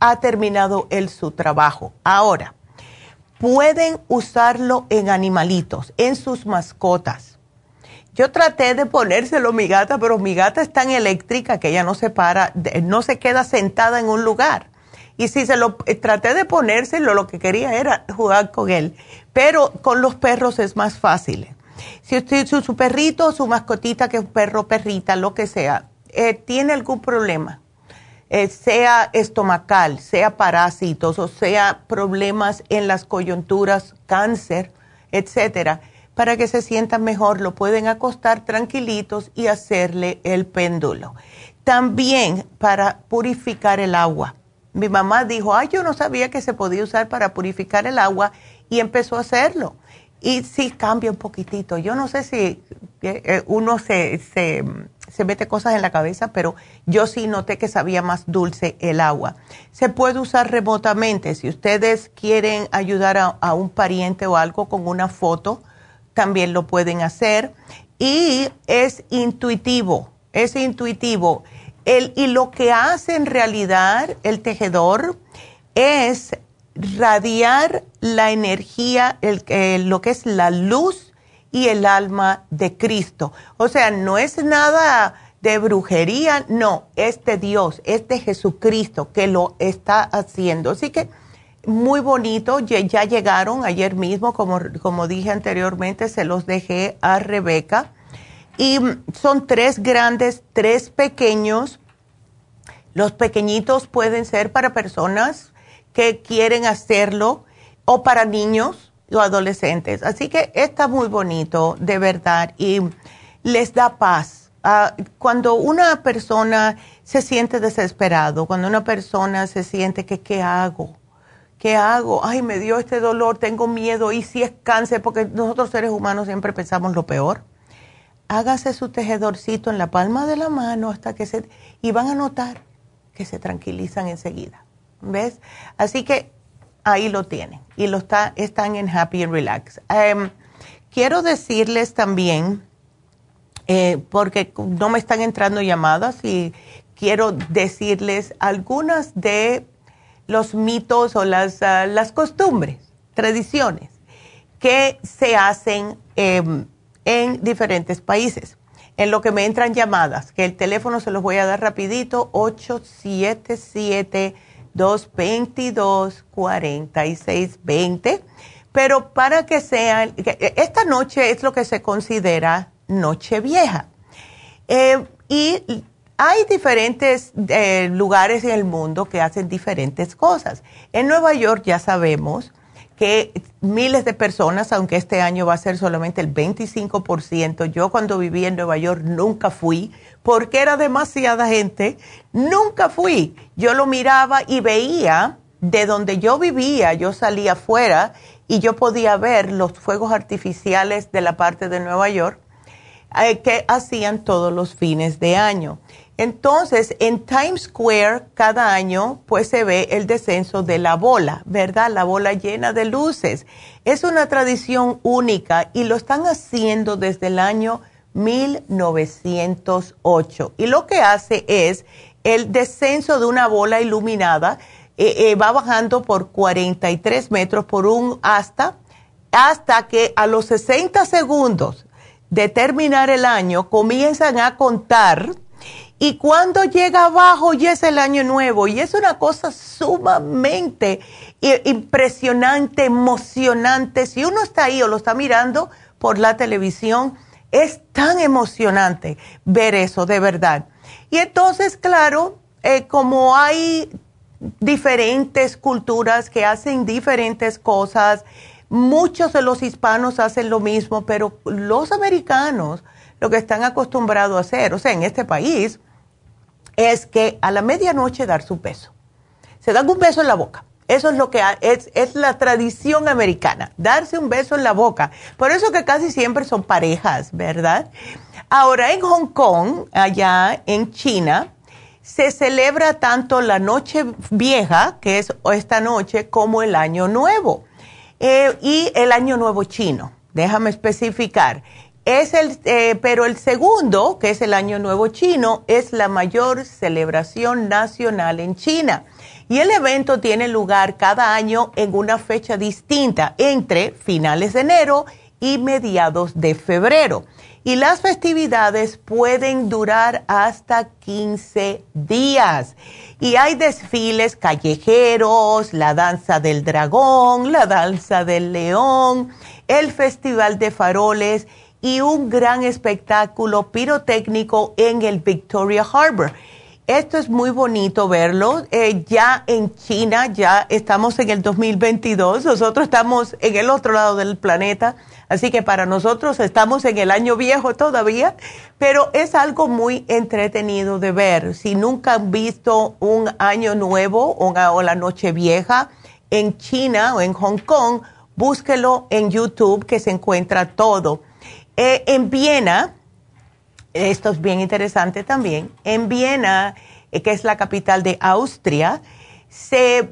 ha terminado el su trabajo. Ahora, pueden usarlo en animalitos, en sus mascotas. Yo traté de ponérselo a mi gata, pero mi gata es tan eléctrica que ella no se para, no se queda sentada en un lugar. Y si se lo eh, traté de ponérselo, lo que quería era jugar con él. Pero con los perros es más fácil. Si usted, su, su perrito, su mascotita, que es perro, perrita, lo que sea, eh, tiene algún problema, eh, sea estomacal, sea parásitos o sea problemas en las coyunturas, cáncer, etcétera, para que se sientan mejor, lo pueden acostar tranquilitos y hacerle el péndulo. También para purificar el agua mi mamá dijo, ay, yo no sabía que se podía usar para purificar el agua y empezó a hacerlo. Y sí cambia un poquitito. Yo no sé si eh, eh, uno se, se, se, mete cosas en la cabeza, pero yo sí noté que sabía más dulce el agua. Se puede usar remotamente. Si ustedes quieren ayudar a, a un pariente o algo con una foto, también lo pueden hacer. Y es intuitivo, es intuitivo y lo que hace en realidad el tejedor es radiar la energía, el, lo que es la luz y el alma de Cristo. O sea, no es nada de brujería, no, es de Dios, es de Jesucristo que lo está haciendo. Así que muy bonito, ya, llegaron ayer mismo, como, como dije anteriormente, se los dejé a Rebeca y son tres grandes, tres pequeños. Los pequeñitos pueden ser para personas que quieren hacerlo o para niños o adolescentes. Así que está muy bonito, de verdad, y les da paz. Ah, cuando una persona se siente desesperado, cuando una persona se siente que, ¿qué hago? ¿Qué hago? Ay, me dio este dolor, tengo miedo, y si es cáncer, porque nosotros seres humanos siempre pensamos lo peor hágase su tejedorcito en la palma de la mano hasta que se... y van a notar que se tranquilizan enseguida. ¿Ves? Así que ahí lo tienen y lo está, están en Happy and Relax. Em, quiero decirles también, eh, porque no me están entrando llamadas y quiero decirles algunas de los mitos o las, ah, las costumbres, tradiciones que se hacen em, en diferentes países. En lo que me entran llamadas, que el teléfono se los voy a dar rapidito, 877-222-4620. Pero para que sean, esta noche es lo que se considera noche vieja. Eh, y hay diferentes eh, lugares en el mundo que hacen diferentes cosas. En Nueva York ya sabemos que miles de personas, aunque este año va a ser solamente el 25%, yo cuando viví en Nueva York nunca fui, porque era demasiada gente, nunca fui. Yo lo miraba y veía de donde yo vivía, yo salía afuera y yo podía ver los fuegos artificiales de la parte de Nueva York eh, que hacían todos los fines de año. Entonces, en Times Square cada año pues se ve el descenso de la bola, ¿verdad? La bola llena de luces. Es una tradición única y lo están haciendo desde el año 1908. Y lo que hace es el descenso de una bola iluminada, eh, eh, va bajando por 43 metros por un hasta, hasta que a los 60 segundos de terminar el año comienzan a contar y cuando llega abajo ya es el año nuevo y es una cosa sumamente impresionante, emocionante. Si uno está ahí o lo está mirando por la televisión, es tan emocionante ver eso, de verdad. Y entonces, claro, eh, como hay diferentes culturas que hacen diferentes cosas, muchos de los hispanos hacen lo mismo, pero los americanos lo que están acostumbrados a hacer, o sea, en este país, es que a la medianoche dar su beso. Se dan un beso en la boca. Eso es lo que es, es la tradición americana, darse un beso en la boca. Por eso que casi siempre son parejas, ¿verdad? Ahora en Hong Kong, allá en China, se celebra tanto la noche vieja, que es esta noche, como el año nuevo. Eh, y el año nuevo chino, déjame especificar. Es el, eh, pero el segundo, que es el año nuevo chino, es la mayor celebración nacional en China. Y el evento tiene lugar cada año en una fecha distinta, entre finales de enero y mediados de febrero y las festividades pueden durar hasta 15 días. Y hay desfiles callejeros, la danza del dragón, la danza del león, el festival de faroles y un gran espectáculo pirotécnico en el Victoria Harbor. Esto es muy bonito verlo. Eh, ya en China, ya estamos en el 2022, nosotros estamos en el otro lado del planeta Así que para nosotros estamos en el año viejo todavía, pero es algo muy entretenido de ver. Si nunca han visto un año nuevo o, la noche vieja en China o en Hong Kong, búsquelo en YouTube que se encuentra todo. Eh, en Viena, esto es bien interesante también, en Viena, eh, que es la capital de Austria, se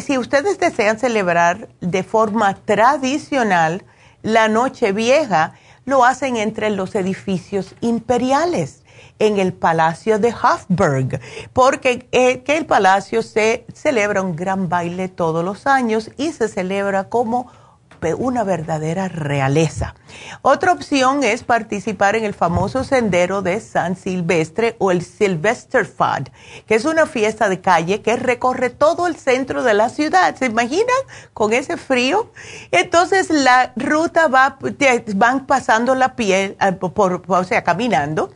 si ustedes desean celebrar de forma tradicional, la noche vieja lo hacen entre los edificios imperiales en el Palacio de Hofburg, porque eh, que el palacio se celebra un gran baile todos los años y se celebra como una verdadera realeza. Otra opción es participar en el famoso sendero de San Silvestre o el Fad, que es una fiesta de calle que recorre todo el centro de la ciudad. ¿Se imaginan con ese frío? Entonces la ruta va, van pasando la piel, eh, por, o sea, caminando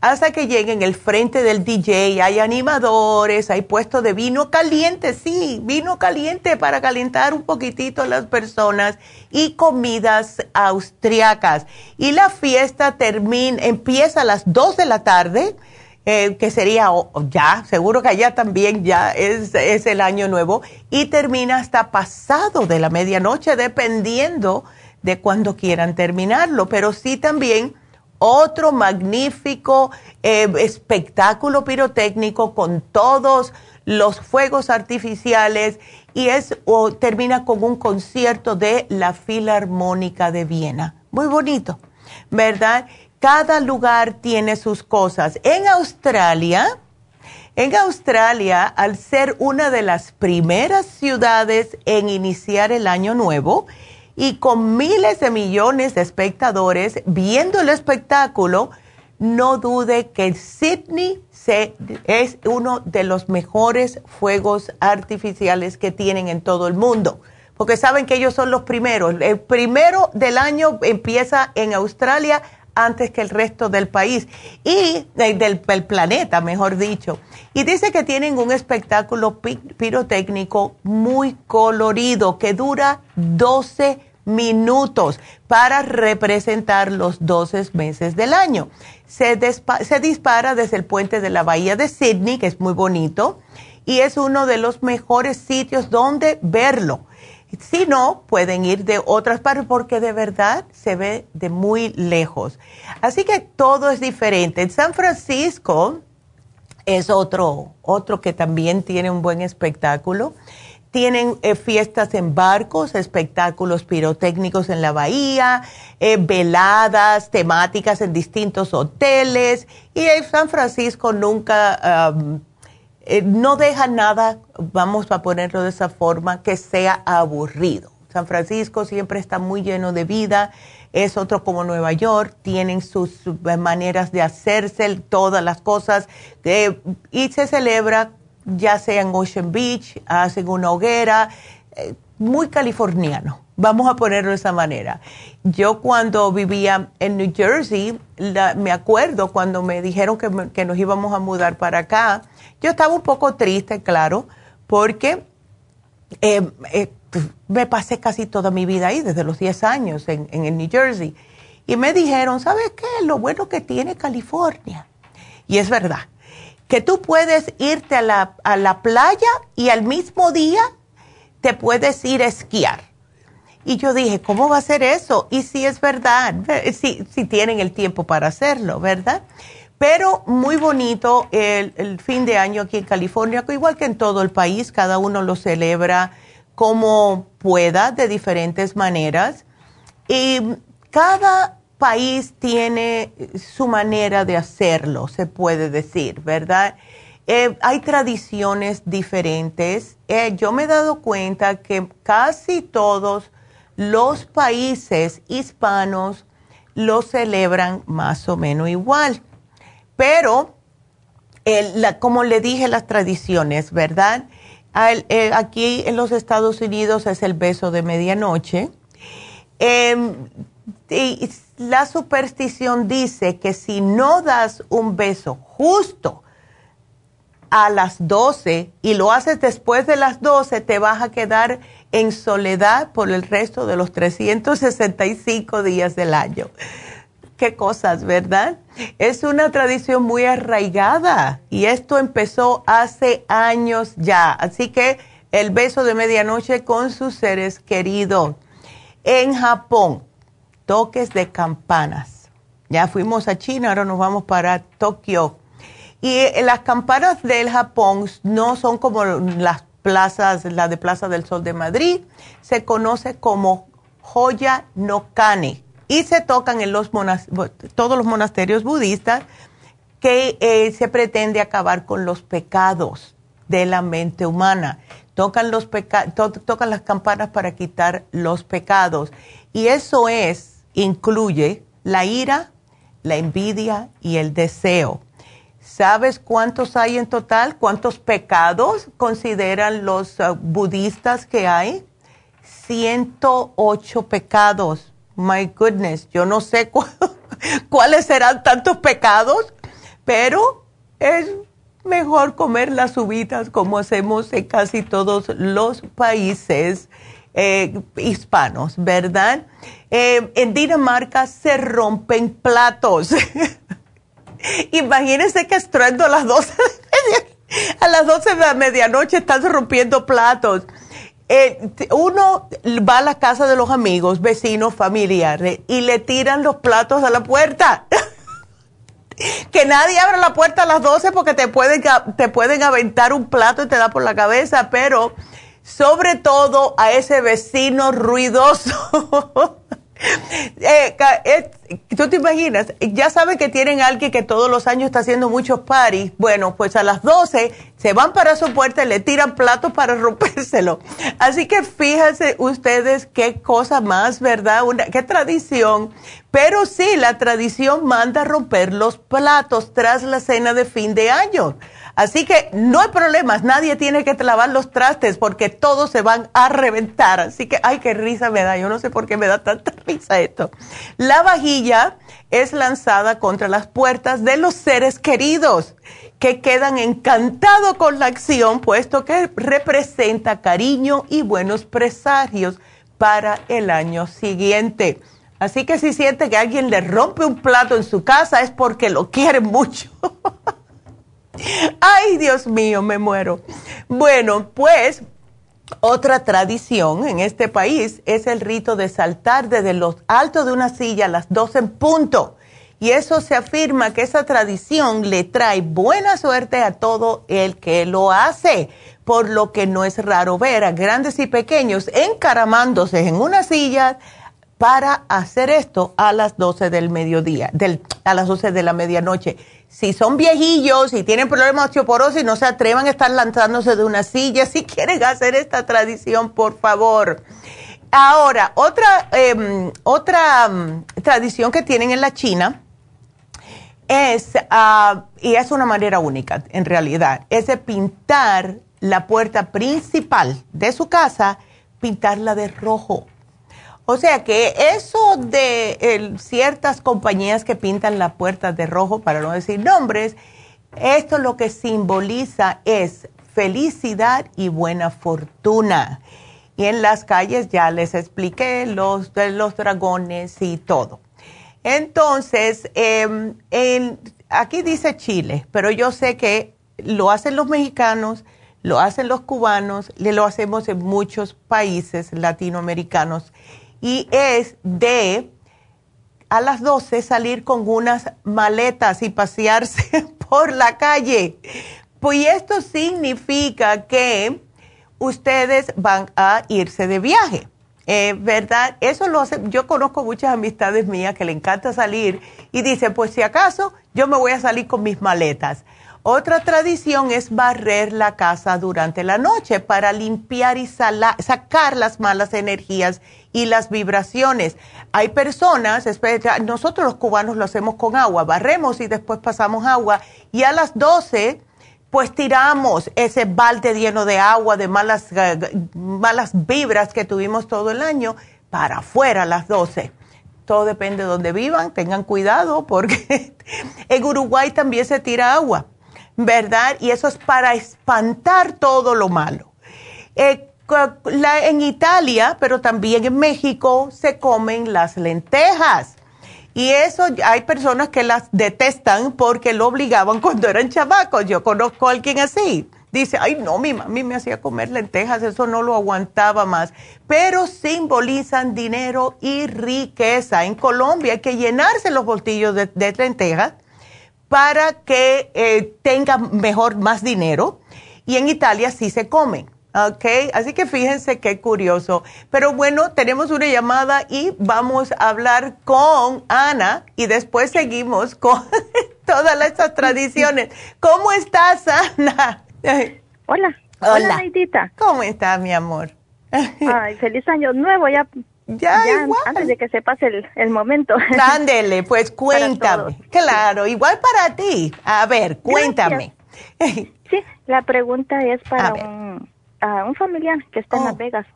hasta que lleguen el frente del DJ. Hay animadores, hay puestos de vino caliente, sí, vino caliente para calentar un poquitito las personas y comidas austriacas. Y la fiesta termina, empieza a las 2 de la tarde. Eh, que sería ya, seguro que allá también ya es, es el año nuevo, y termina hasta pasado de la medianoche, dependiendo de cuándo quieran terminarlo. Pero sí también otro magnífico eh, espectáculo pirotécnico con todos los fuegos artificiales y es o termina con un concierto de la Filarmónica de Viena. Muy bonito, ¿verdad? Cada lugar tiene sus cosas. En Australia, en Australia, al ser una de las primeras ciudades en iniciar el año nuevo, y con miles de millones de espectadores viendo el espectáculo, no dude que Sydney es uno de los mejores fuegos artificiales que tienen en todo el mundo, porque saben que ellos son los primeros. El primero del año empieza en Australia antes que el resto del país y del, del, planeta, mejor dicho. Y dice que tienen un espectáculo pirotécnico muy colorido que dura 12 minutos para representar los 12 meses del año. Se, se dispara desde el puente de la bahía de Sydney, que es muy bonito, y es uno de los mejores sitios donde verlo. Si no, pueden ir de otras partes porque de verdad se ve de muy lejos. Así que todo es diferente. En San Francisco es otro, otro que también tiene un buen espectáculo. Tienen eh, fiestas en barcos, espectáculos pirotécnicos en la bahía, eh, veladas temáticas en distintos hoteles y San Francisco nunca, eh, no deja nada, vamos a ponerlo de esa forma, que sea aburrido. San Francisco siempre está muy lleno de vida, es otro como Nueva York, tienen sus maneras de hacerse todas las cosas y se celebra ya sea en Ocean Beach, hacen una hoguera, eh, muy californiano, vamos a ponerlo de esa manera. Yo cuando vivía en New Jersey, me acuerdo cuando me dijeron que, nos íbamos a mudar para acá, yo estaba un poco triste, claro, porque eh, eh, me pasé casi toda mi vida ahí, desde los 10 años en, en New Jersey. Y me dijeron, ¿sabes qué? Lo bueno que tiene California. Y es verdad que tú puedes irte a la, a la playa y al mismo día te puedes ir a esquiar. Y yo dije, ¿cómo va a ser eso? Y si es verdad, si, si tienen el tiempo para hacerlo, ¿verdad? Pero muy bonito el, fin de año aquí en California, igual que en todo el país, cada uno lo celebra como pueda, de diferentes maneras. Y cada país tiene su manera de hacerlo, se puede decir, ¿verdad? Eh, hay tradiciones diferentes. Eh, yo me he dado cuenta que casi todos los países hispanos lo celebran más o menos igual. Pero, como le dije, las tradiciones, ¿verdad? Eh, aquí en los Estados Unidos es el beso de medianoche. Y la superstición dice que si no das un beso justo a las 12 y lo haces después de las 12, te vas a quedar en soledad por el resto de los 365 días del año qué cosas, ¿verdad? Es una tradición muy arraigada y esto empezó hace años ya. Así que el beso de medianoche con sus seres queridos. En Japón, toques de campanas. Ya fuimos a China, ahora nos vamos para Tokio. Y eh, las campanas del Japón no son como las plazas, la de Plaza del Sol de Madrid, se conoce como joya no kane y se tocan en los todos los monasterios budistas que eh, se pretende acabar con los pecados de la mente humana. Tocan, los tocan las campanas para quitar los pecados. Y eso es, incluye la ira, la envidia y el deseo. ¿Sabes cuántos hay en total? ¿Cuántos pecados consideran los uh, budistas que hay? 108 pecados my goodness, yo no sé cuáles serán tantos pecados, pero es mejor comer las uvitas como hacemos en casi todos los países eh, hispanos, ¿verdad? Eh, en Dinamarca se rompen platos. Imagínense que estruendo a las 12 a las 12 de la medianoche están rompiendo platos. Eh, uno va a la casa de los amigos, vecinos, familiares y le tiran los platos a la puerta. que nadie abra la puerta a las 12 porque te pueden, te pueden aventar un plato y te da por la cabeza, pero sobre todo a ese vecino ruidoso Eh, eh, Tú te imaginas, ya saben que tienen alguien que todos los años está haciendo muchos parties. Bueno, pues a las 12 se van para su puerta y le tiran platos para rompérselo. Así que fíjense ustedes qué cosa más, ¿verdad? Una, qué tradición. Pero sí, la tradición manda romper los platos tras la cena de fin de año. Así que no hay problemas, nadie tiene que lavar los trastes porque todos se van a reventar. Así que, ay, qué risa me da, yo no sé por qué me da tanta risa esto. La vajilla es lanzada contra las puertas de los seres queridos que quedan encantados con la acción, puesto que representa cariño y buenos presagios para el año siguiente. Así que si siente que alguien le rompe un plato en su casa es porque lo quiere mucho. Ay, Dios mío, me muero. Bueno, pues otra tradición en este país es el rito de saltar desde los altos de una silla a las dos en punto. Y eso se afirma que esa tradición le trae buena suerte a todo el que lo hace, por lo que no es raro ver a grandes y pequeños encaramándose en una silla para hacer esto a las 12 del mediodía, del, a las 12 de la medianoche si son viejillos, y tienen problemas de osteoporosis, no se atrevan a estar lanzándose de una silla. Si quieren hacer esta tradición, por favor. Ahora, otra, em, otra mm, tradición que tienen en la China es, ah, y es una manera única en realidad, es de pintar la puerta principal de su casa, pintarla de rojo. O sea que eso de ciertas compañías que pintan la puerta de rojo, para no decir nombres, esto lo que simboliza es felicidad y buena fortuna. Y en las calles ya les expliqué los, los dragones y todo. Entonces, em, aquí dice Chile, pero yo sé que lo hacen los mexicanos, lo hacen los cubanos, lo hacemos en muchos países latinoamericanos y es de a las 12 salir con unas maletas y pasearse por la calle. Pues esto significa que ustedes van a irse de viaje. Eh, ¿Verdad? Eso lo hace, yo conozco muchas amistades mías que le encanta salir y dicen, pues si acaso yo me voy a salir con mis maletas. Otra tradición es barrer la casa durante la noche para limpiar y sacar las malas energías y las vibraciones. Hay personas, nosotros los cubanos lo hacemos con agua, barremos y después pasamos agua y a las 12 pues tiramos ese balde lleno de agua, de malas, malas vibras que tuvimos todo el año para afuera a las 12. Todo depende de donde vivan, tengan cuidado porque en Uruguay también se tira agua, ¿verdad? Y eso es para espantar todo lo malo. Eh, en Italia, pero también en México, se comen las lentejas. Y eso hay personas que las detestan porque lo obligaban cuando eran chamacos. Yo conozco a alguien así. Dice, ay no, mi mami me hacía comer lentejas, eso no lo aguantaba más. Pero simbolizan dinero y riqueza. En Colombia hay que llenarse los bolsillos de, lentejas para que eh, tengan mejor, más dinero. Y en Italia sí se comen. Ok, así que fíjense qué curioso. Pero bueno, tenemos una llamada y vamos a hablar con Ana y después seguimos con todas estas tradiciones. ¿Cómo estás, Ana? Hola. Hola, Neidita. ¿Cómo estás, mi amor? Ay, feliz año nuevo, ya. Ya, igual. Antes de que se pase el, el momento. Ándele, pues cuéntame. Claro, igual para ti. A ver, cuéntame. Sí, la pregunta es para un a un familiar que está en Las oh, Vegas.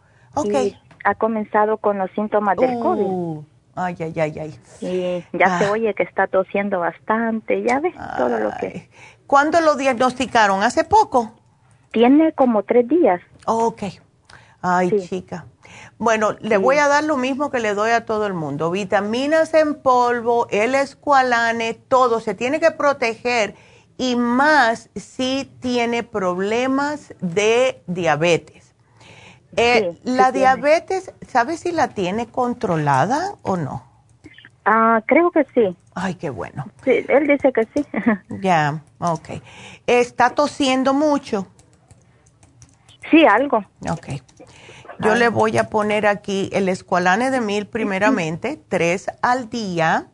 Y ha comenzado con los síntomas del COVID. Uh, ay, ay, ay, ay. Y ya se ah. oye que está tosiendo bastante, ya ves todo lo que... ¿Cuándo lo diagnosticaron? ¿Hace poco? Tiene como tres días. ok. Ay, chica. Bueno, le voy a dar lo mismo que le doy a todo el mundo. Vitaminas en polvo, el escualane, todo. Se tiene que proteger y más si tiene problemas de diabetes. Eh, la diabetes, ¿sabes si la tiene controlada o no? Ah, creo que sí. Ay, qué bueno. Sí, él dice que sí. ya, ok. ¿Está tosiendo mucho? Sí, algo. Ok. Yo le voy a poner aquí el escualane de mil primeramente, tres al día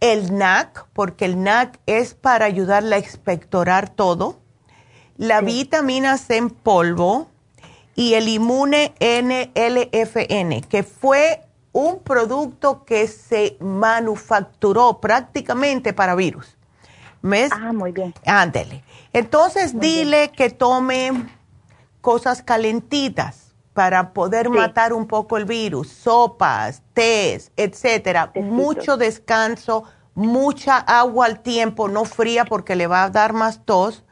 el NAC, porque el NAC es para ayudarle a expectorar todo, la vitamina C en polvo y el inmune NLFN, que fue un producto que se manufacturó prácticamente para virus. ¿Ves? Ah, muy bien. Ándele. Entonces dile que tome cosas calentitas para poder matar un poco el virus, sopas, tés, etcétera. Mucho descanso, mucha agua al tiempo, no fría porque le va a dar más tos,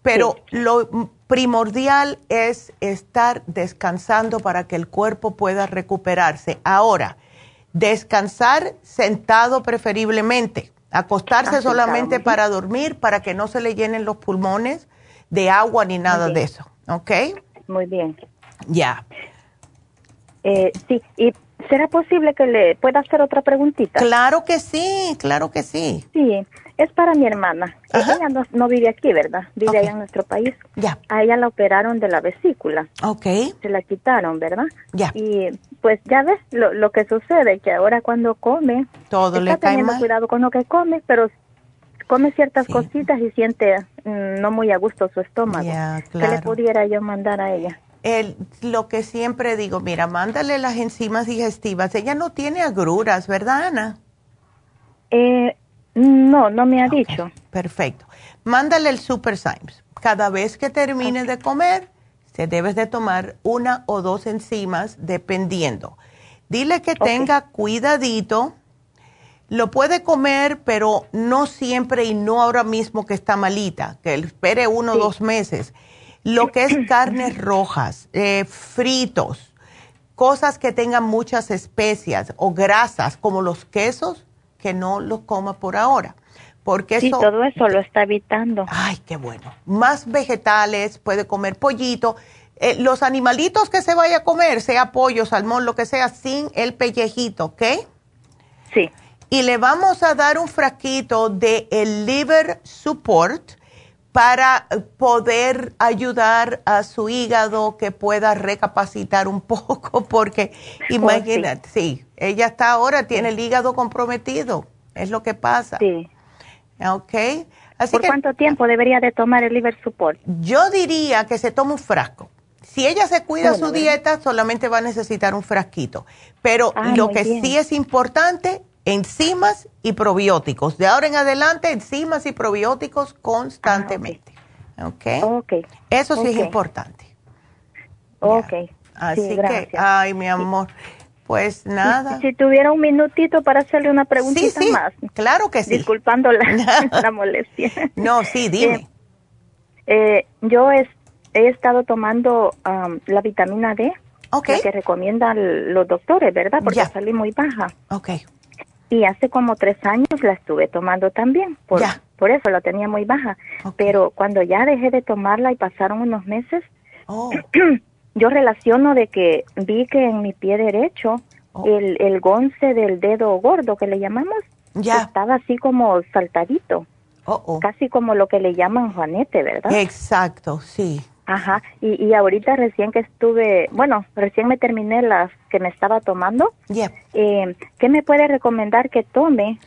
pero lo primordial es estar descansando para que el cuerpo pueda recuperarse. Ahora, descansar sentado preferiblemente, acostarse ah, solamente para dormir, para que no se le llenen los pulmones de agua ni nada de eso, ¿ok? Muy bien. Ya. Eh, sí, y ¿será posible que le pueda hacer otra preguntita? Claro que sí, claro que sí. Sí, es para mi hermana. Ella no, vive aquí, ¿verdad? Vive allá en nuestro país. Ya. A ella la operaron de la vesícula. Ok. Se la quitaron, ¿verdad? Ya. Y pues ya ves lo, lo que sucede, que ahora cuando come... Todo le cae teniendo cuidado con lo que come, pero come ciertas cositas y siente mm, no muy a gusto su estómago. Ya, claro. ¿Qué le pudiera yo mandar a ella? Lo que siempre digo, mira, mándale las enzimas digestivas. Ella no tiene agruras, ¿verdad, Ana? Eh, no, no me ha dicho. Perfecto. Mándale el Super Symes. Cada vez que termine de comer, se debes de tomar una o dos enzimas, dependiendo. Dile que tenga cuidadito. Lo puede comer, pero no siempre y no ahora mismo que está malita, que espere uno o dos meses lo que es carnes rojas, eh, fritos, cosas que tengan muchas especias o grasas como los quesos, que no los coma por ahora. Porque sí, todo eso lo está evitando. Ay, qué bueno. Más vegetales, puede comer pollito. Eh, los animalitos que se vaya a comer, sea pollo, salmón, lo que sea, sin el pellejito, ¿ok? Sí. y le vamos a dar un frasquito de el liver support para poder ayudar a su hígado que pueda recapacitar un poco, porque oh, imagínate, sí. ella está ahora, tiene el hígado comprometido, es lo que pasa. Sí. ¿Ok? ¿Por cuánto tiempo debería de tomar el liver support? Yo diría que se tome un frasco. Si ella se cuida su dieta, solamente va a necesitar un frasquito. Pero ah, lo que sí es importante enzimas y probióticos. De ahora en adelante, enzimas y probióticos constantemente. Ah, ¿Ok? Eso sí es importante. Ok. Así que, ay, mi amor, pues nada. Si, tuviera un minutito para hacerle una preguntita sí, sí, más. Claro que sí. Disculpando la, molestia. No, sí, dime. Eh, eh, yo he estado tomando la vitamina D. Okay. que recomiendan los doctores, ¿verdad? Porque salí muy baja. Ok. Y hace como tres años la estuve tomando también, por, por eso la tenía muy baja. Pero cuando ya dejé de tomarla y pasaron unos meses, oh. yo relaciono de que vi que en mi pie derecho oh. el, el gonce del dedo gordo que le llamamos ya. estaba así como saltadito. Oh, Casi como lo que le llaman juanete, ¿verdad? Exacto, sí. Ajá, y, y ahorita recién que estuve, bueno, recién me terminé las que me estaba tomando. Eh, ¿Qué me puede recomendar que tome?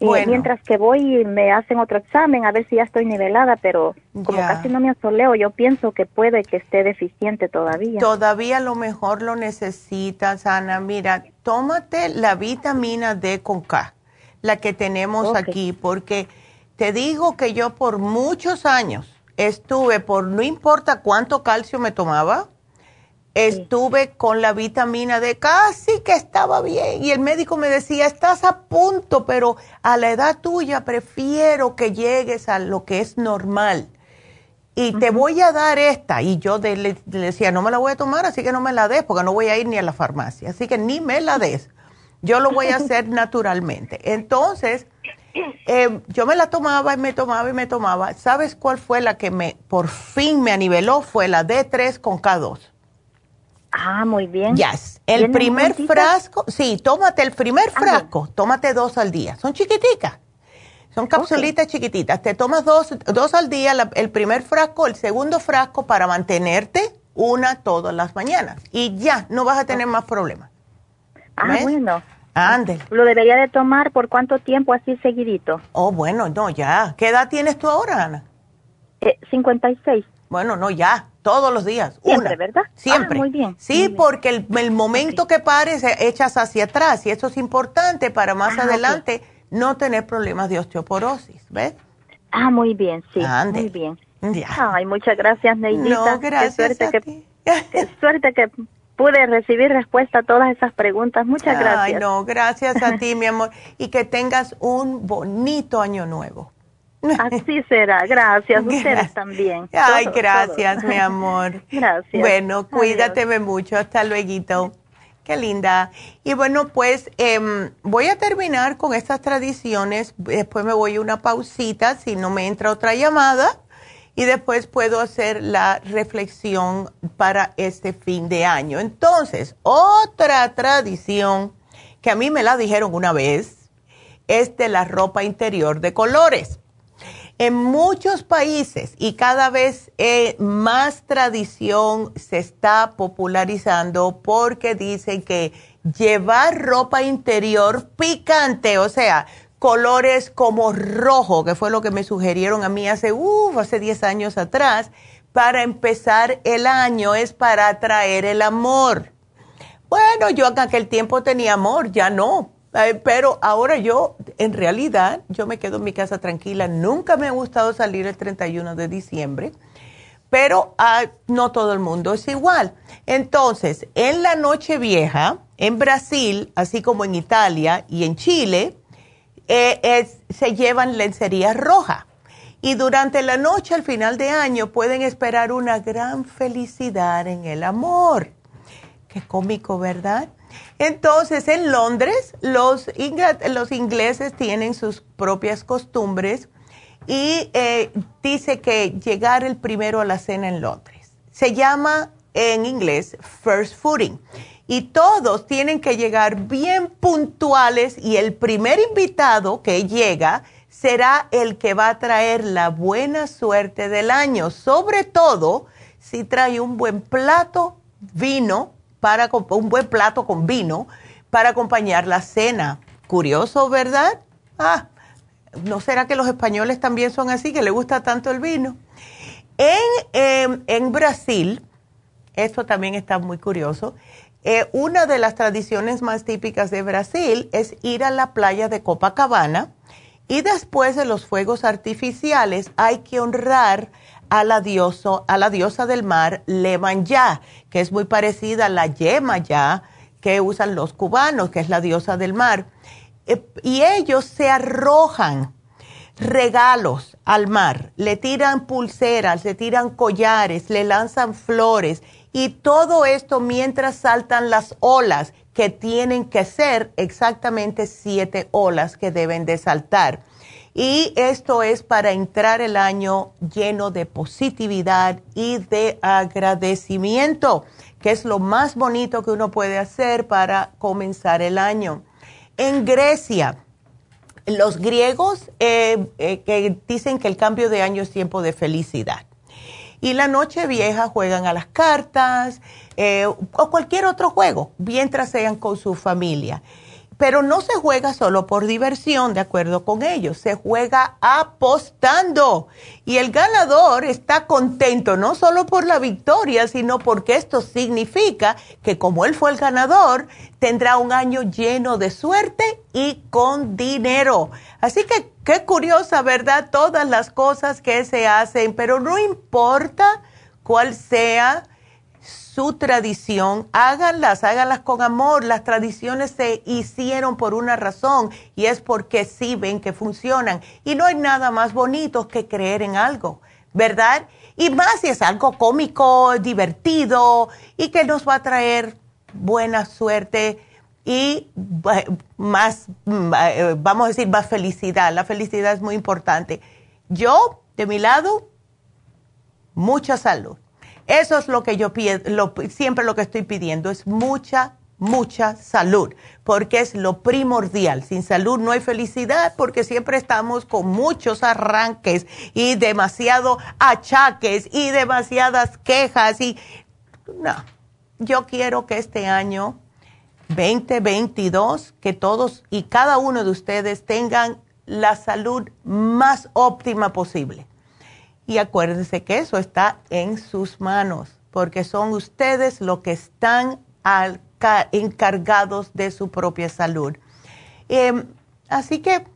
Eh, mientras que voy y me hacen otro examen a ver si ya estoy nivelada, pero como casi no me asoleo, yo pienso que puede que esté deficiente todavía. Todavía a lo mejor lo necesitas, Ana. Mira, tómate la vitamina D con K, la que tenemos aquí, porque te digo que yo por muchos años estuve por no importa cuánto calcio me tomaba, estuve con la vitamina D, casi que estaba bien. Y el médico me decía, estás a punto, pero a la edad tuya prefiero que llegues a lo que es normal. Y te voy a dar esta. Y yo le, decía, no me la voy a tomar, así que no me la des, porque no voy a ir ni a la farmacia. Así que ni me la des. Yo lo voy a hacer naturalmente. Entonces, eh, yo me la tomaba y me tomaba y me tomaba. ¿Sabes cuál fue la que me por fin me aniveló? Fue la D3 con K2. Ah, muy bien. Yes. El primer frasco, sí, tómate el primer frasco, tómate dos al día. Son chiquiticas. Son capsulitas chiquititas. Te tomas dos, dos al día, el primer frasco, el segundo frasco para mantenerte una todas las mañanas. Y ya, no vas a tener más problemas. Ah, bueno. Ándale. ¿Lo debería de tomar por cuánto tiempo así seguidito? Oh, bueno, no, ya. ¿Qué edad tienes tú ahora, Ana? Eh, 56. Bueno, no, ya, todos los días. Siempre, ¿verdad? Siempre. Ah, muy bien. Sí, porque el, momento que pares echas hacia atrás y eso es importante para más ah, adelante no tener problemas de osteoporosis, ¿ves? Ah, muy bien, sí. Muy bien. Ay, muchas gracias, Neidita. No, gracias qué suerte que, qué suerte que pude recibir respuesta a todas esas preguntas. Muchas gracias. Ay, no, gracias a ti, mi amor. Y que tengas un bonito año nuevo. Así será, gracias. Ustedes también. Ay, gracias, mi amor. Gracias. Bueno, cuídateme mucho. Hasta luego. Qué linda. Y bueno, pues em, voy a terminar con estas tradiciones. Después me voy a una pausita si no me entra otra llamada y después puedo hacer la reflexión para este fin de año. Entonces, otra tradición que a mí me la dijeron una vez es de la ropa interior de colores. En muchos países y cada vez eh, más tradición se está popularizando porque dicen que llevar ropa interior picante, o sea, colores como rojo, que fue lo que me sugirieron a mí hace, hace 10 años atrás, para empezar el año, es para atraer el amor. Bueno, yo en aquel tiempo tenía amor, ya no, eh, pero ahora yo, en realidad, yo me quedo en mi casa tranquila, nunca me ha gustado salir el 31 de diciembre, pero ah, no todo el mundo es igual. Entonces, en la noche vieja, en Brasil, así como en Italia y en Chile, eh, se llevan lencería roja. Y durante la noche, al final de año, pueden esperar una gran felicidad en el amor. Qué cómico, ¿verdad? Entonces, en Londres, los, ingleses tienen sus propias costumbres y eh, dice que llegar el primero a la cena en Londres. Se llama en inglés first footing y todos tienen que llegar bien puntuales y el primer invitado que llega será el que va a traer la buena suerte del año, sobre todo si trae un buen plato vino para un buen plato con vino para acompañar la cena. Curioso, ¿verdad? Ah, ¿no será que los españoles también son así, que les gusta tanto el vino? En, em, en Brasil, esto también está muy curioso, eh, una de las tradiciones más típicas de Brasil es ir a la playa de Copacabana y después de los fuegos artificiales hay que honrar a la, a la diosa del mar, Lemanyá, que es muy parecida a la Yemayá que usan los cubanos, que es la diosa del mar. Eh, y ellos se arrojan regalos al mar, le tiran pulseras, le tiran collares, le lanzan flores y todo esto mientras saltan las olas, que tienen que ser exactamente siete olas que deben de saltar. Y esto es para entrar el año lleno de positividad y de agradecimiento, que es lo más bonito que uno puede hacer para comenzar el año. En Grecia, los griegos eh, eh, que dicen que el cambio de año es tiempo de felicidad. Y la noche vieja juegan a las cartas eh, o cualquier otro juego, mientras sean con su familia. Pero no se juega solo por diversión, de acuerdo con ellos, se juega apostando. Y el ganador está contento no solo por la victoria, sino porque esto significa que como él fue el ganador, tendrá un año lleno de suerte y con dinero. Así que qué curiosa, ¿verdad? Todas las cosas que se hacen, pero no importa cuál sea su tradición, háganlas, háganlas con amor. Las tradiciones se hicieron por una razón y es porque sí ven que funcionan. Y no hay nada más bonito que creer en algo, ¿verdad? Y más si es algo cómico, divertido y que nos va a traer buena suerte y más, eh, vamos a decir, más felicidad. La felicidad es muy importante. Yo, de mi lado, mucha salud eso es lo que yo pido, siempre lo que estoy pidiendo es mucha, mucha salud, porque es lo primordial. Sin salud no hay felicidad, porque siempre estamos con muchos arranques y demasiado achaques y demasiadas quejas y no. Yo quiero que este año 2022, que todos y cada uno de ustedes tengan la salud más óptima posible y acuérdense que eso está en sus manos, porque son ustedes los que están encargados de su propia salud. Em, así que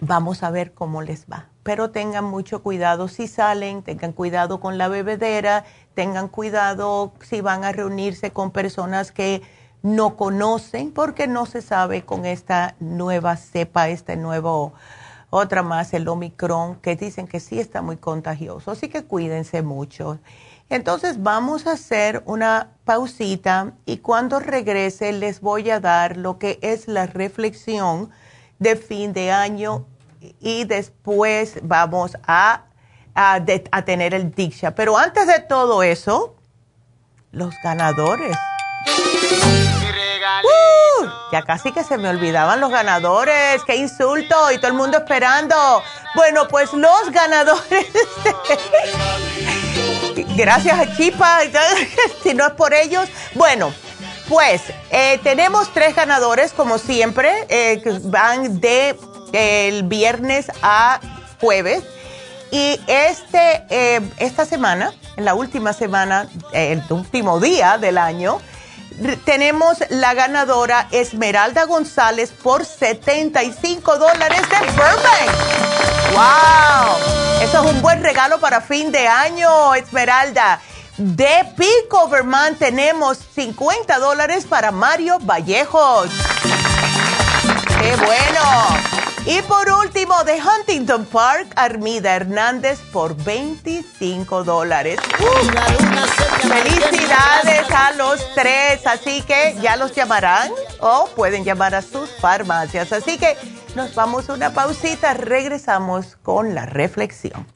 vamos a ver cómo les va. Pero tengan mucho cuidado si salen, tengan cuidado con la bebedera, tengan cuidado si van a reunirse con personas que no conocen, porque no se sabe con esta nueva cepa, este nuevo otra más, el Omicron, que dicen que sí está muy contagioso, así que cuídense mucho. Entonces vamos a hacer una pausita y cuando regrese les voy a dar lo que es la reflexión de fin de año y después vamos a, a, tener el Diksha. Pero antes de todo eso, los ganadores. ¡Uh! ya casi que se me olvidaban los ganadores. ¡Qué insulto! Y todo el mundo esperando. Bueno, pues los ganadores. Gracias a Chipa. si no es por ellos. Bueno, pues eh, tenemos tres ganadores, como siempre, eh, que van de el viernes a jueves. Y este, eh, esta semana, en la última semana, el último día del año, tenemos la ganadora Esmeralda González por 75 dólares de Burbank. ¡Wow! Eso es un buen regalo para fin de año, Esmeralda. De Pico, Vermont, tenemos 50 dólares para Mario Vallejos. ¡Qué bueno! Y por último, de Huntington Park, Armida Hernández por 25 dólares. Felicidades a los tres, así que ya los llamarán o pueden llamar a sus farmacias. Así que nos vamos a una pausita, regresamos con la reflexión.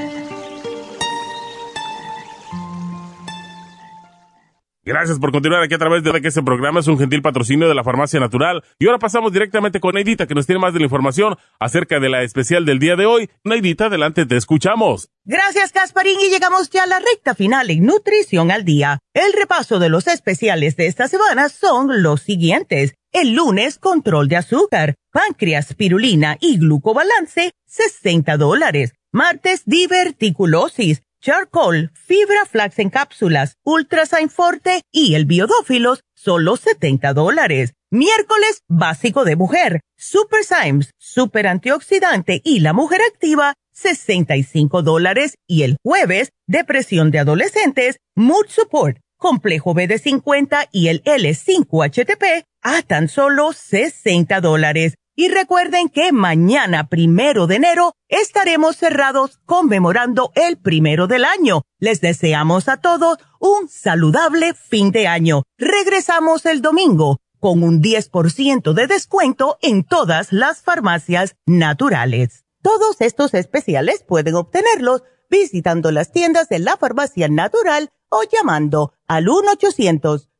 Gracias por continuar aquí a través de que este programa es un gentil patrocinio de la Farmacia Natural. Y ahora pasamos directamente con Neidita, que nos tiene más de la información acerca de la especial del día de hoy. Neidita, adelante, te escuchamos. Gracias, Casparín, y llegamos ya a la recta final en Nutrición al Día. El repaso de los especiales de esta semana son los siguientes. El lunes, control de azúcar, páncreas, pirulina y glucobalance, 60 dólares. Martes, diverticulosis charcoal, fibra flax en cápsulas, ultrasign forte y el biodófilos, solo 70 dólares. Miércoles, básico de mujer, super Symes, super antioxidante y la mujer activa, 65 dólares. Y el jueves, depresión de adolescentes, mood support, complejo BD50 y el L5HTP, a tan solo 60 dólares. Y recuerden que mañana, primero de enero, estaremos cerrados conmemorando el primero del año. Les deseamos a todos un saludable fin de año. Regresamos el domingo con un 10% de descuento en todas las farmacias naturales. Todos estos especiales pueden obtenerlos visitando las tiendas de la farmacia natural o llamando al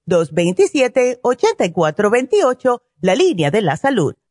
1-800-227-8428, la línea de la salud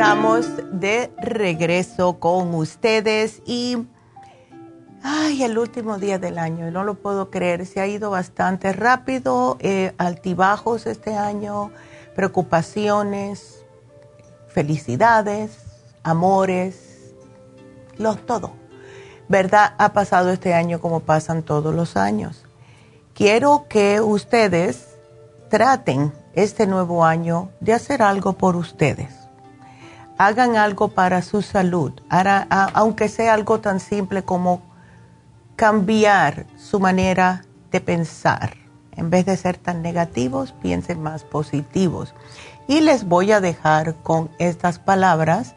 Estamos de regreso con ustedes y, ay, el último día del año, no lo puedo creer, se ha ido bastante rápido, eh, altibajos este año, preocupaciones, felicidades, amores, los todo. ¿Verdad? Ha pasado este año como pasan todos los años. Quiero que ustedes traten este nuevo año de hacer algo por ustedes hagan algo para su salud, aunque sea algo tan simple como cambiar su manera de pensar. En vez de ser tan negativos, piensen más positivos. Y les voy a dejar con estas palabras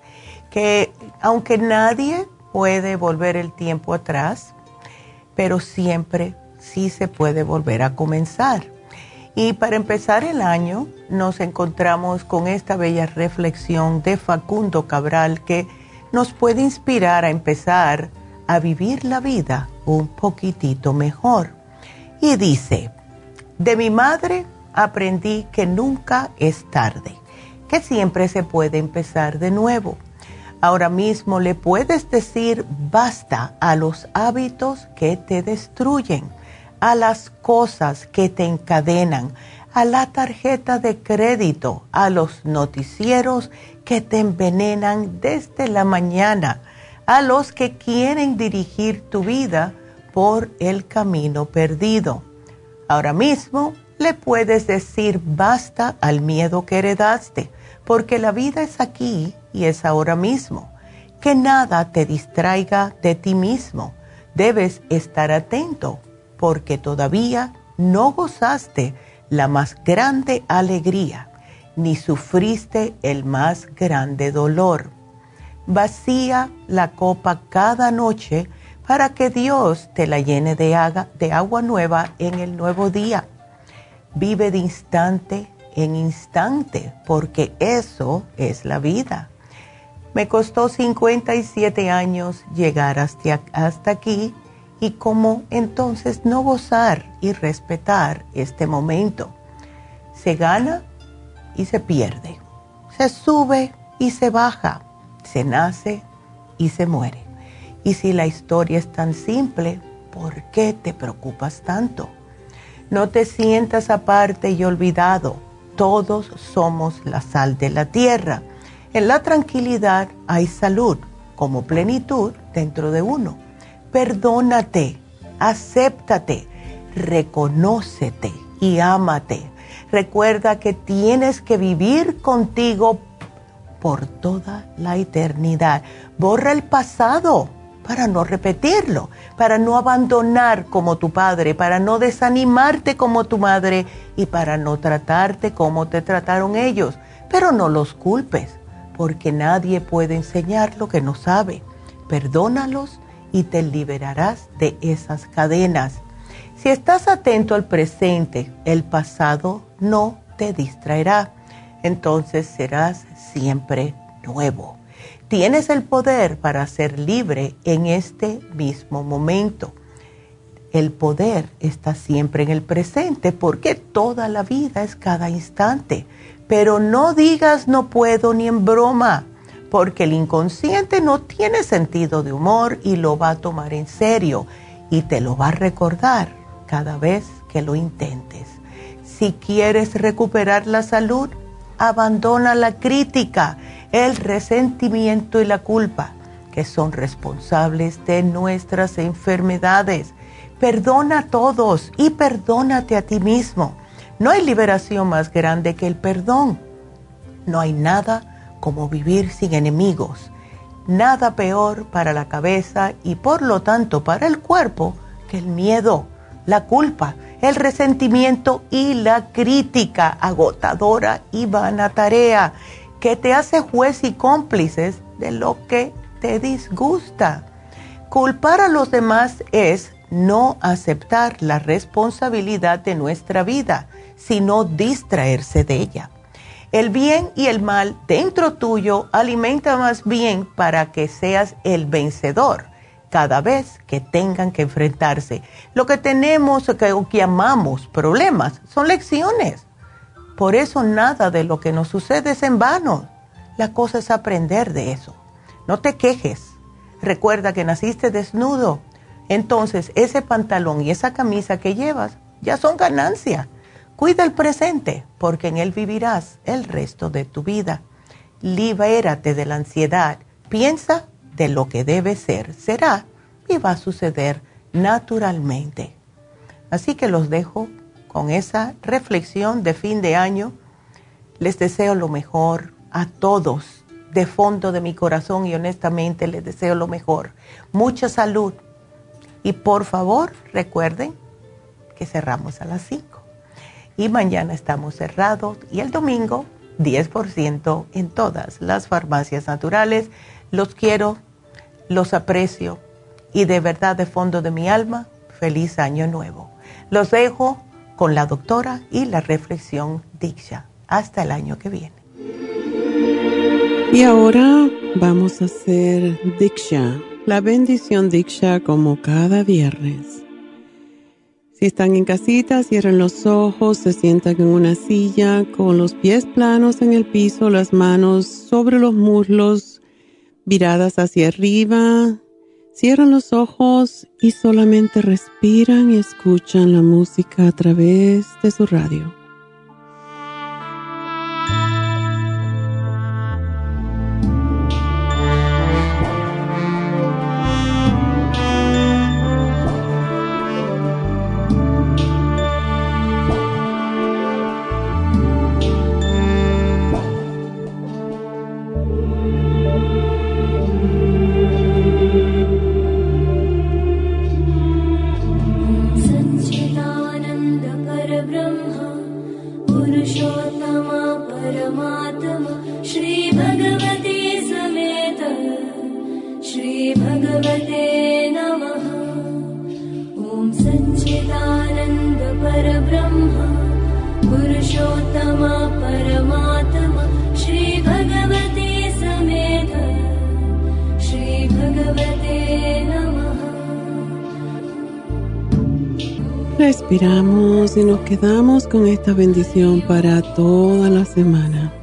que aunque nadie puede volver el tiempo atrás, pero siempre sí se puede volver a comenzar. Y para empezar el año nos encontramos con esta bella reflexión de Facundo Cabral que nos puede inspirar a empezar a vivir la vida un poquitito mejor. Y dice, de mi madre aprendí que nunca es tarde, que siempre se puede empezar de nuevo. Ahora mismo le puedes decir basta a los hábitos que te destruyen a las cosas que te encadenan, a la tarjeta de crédito, a los noticieros que te envenenan desde la mañana, a los que quieren dirigir tu vida por el camino perdido. Ahora mismo le puedes decir basta al miedo que heredaste, porque la vida es aquí y es ahora mismo. Que nada te distraiga de ti mismo. Debes estar atento porque todavía no gozaste la más grande alegría, ni sufriste el más grande dolor. Vacía la copa cada noche para que Dios te la llene de, agua nueva en el nuevo día. Vive de instante en instante, porque eso es la vida. Me costó 57 años llegar hasta aquí y cómo entonces no gozar y respetar este momento. Se gana y se pierde, se sube y se baja, se nace y se muere. Y si la historia es tan simple, ¿por qué te preocupas tanto? No te sientas aparte y olvidado. Todos somos la sal de la tierra. En la tranquilidad hay salud, como plenitud dentro de uno. Perdónate, acéptate, reconócete y ámate. Recuerda que tienes que vivir contigo por toda la eternidad. Borra el pasado para no repetirlo, para no abandonar como tu padre, para no desanimarte como tu madre y para no tratarte como te trataron ellos. Pero no los culpes, porque nadie puede enseñar lo que no sabe. Perdónalos y te liberarás de esas cadenas. Si estás atento al presente, el pasado no te distraerá. Entonces serás siempre nuevo. Tienes el poder para ser libre en este mismo momento. El poder está siempre en el presente porque toda la vida es cada instante. Pero no digas no puedo ni en broma, porque el inconsciente no tiene sentido de humor y lo va a tomar en serio y te lo va a recordar cada vez que lo intentes. Si quieres recuperar la salud, abandona la crítica el resentimiento y la culpa, que son responsables de nuestras enfermedades. Perdona a todos y perdónate a ti mismo. No hay liberación más grande que el perdón. No hay nada como vivir sin enemigos. Nada peor para la cabeza y por lo tanto para el cuerpo que el miedo, la culpa, el resentimiento y la crítica agotadora y vana tarea que te hace juez y cómplices de lo que te disgusta. Culpar a los demás es no aceptar la responsabilidad de nuestra vida, sino distraerse de ella. El bien y el mal dentro tuyo alimenta más bien para que seas el vencedor cada vez que tengan que enfrentarse. Lo que tenemos o que, que llamamos problemas son lecciones por eso nada de lo que nos sucede es en vano. La cosa es aprender de eso. No te quejes. Recuerda que naciste desnudo. Entonces ese pantalón y esa camisa que llevas ya son ganancia. Cuida el presente porque en él vivirás el resto de tu vida. Libérate de la ansiedad. Piensa de lo que debe ser, será y va a suceder naturalmente. Así que los dejo con esa reflexión de fin de año, les deseo lo mejor a todos, de fondo de mi corazón y honestamente les deseo lo mejor. Mucha salud. Y por favor, recuerden que cerramos a las 5. Y mañana estamos cerrados y el domingo 10% en todas las farmacias naturales. Los quiero, los aprecio y de verdad de fondo de mi alma, feliz año nuevo. Los dejo con la doctora y la reflexión Diksha. Hasta el año que viene. Y ahora vamos a hacer Diksha, la bendición Diksha como cada viernes. Están en casita, cierren los ojos, se sientan en una silla con los pies planos en el piso, las manos sobre los muslos, viradas hacia arriba, Cierran los ojos y solamente respiran y escuchan la música a través de su radio. Respiramos y nos quedamos con esta bendición para toda la semana.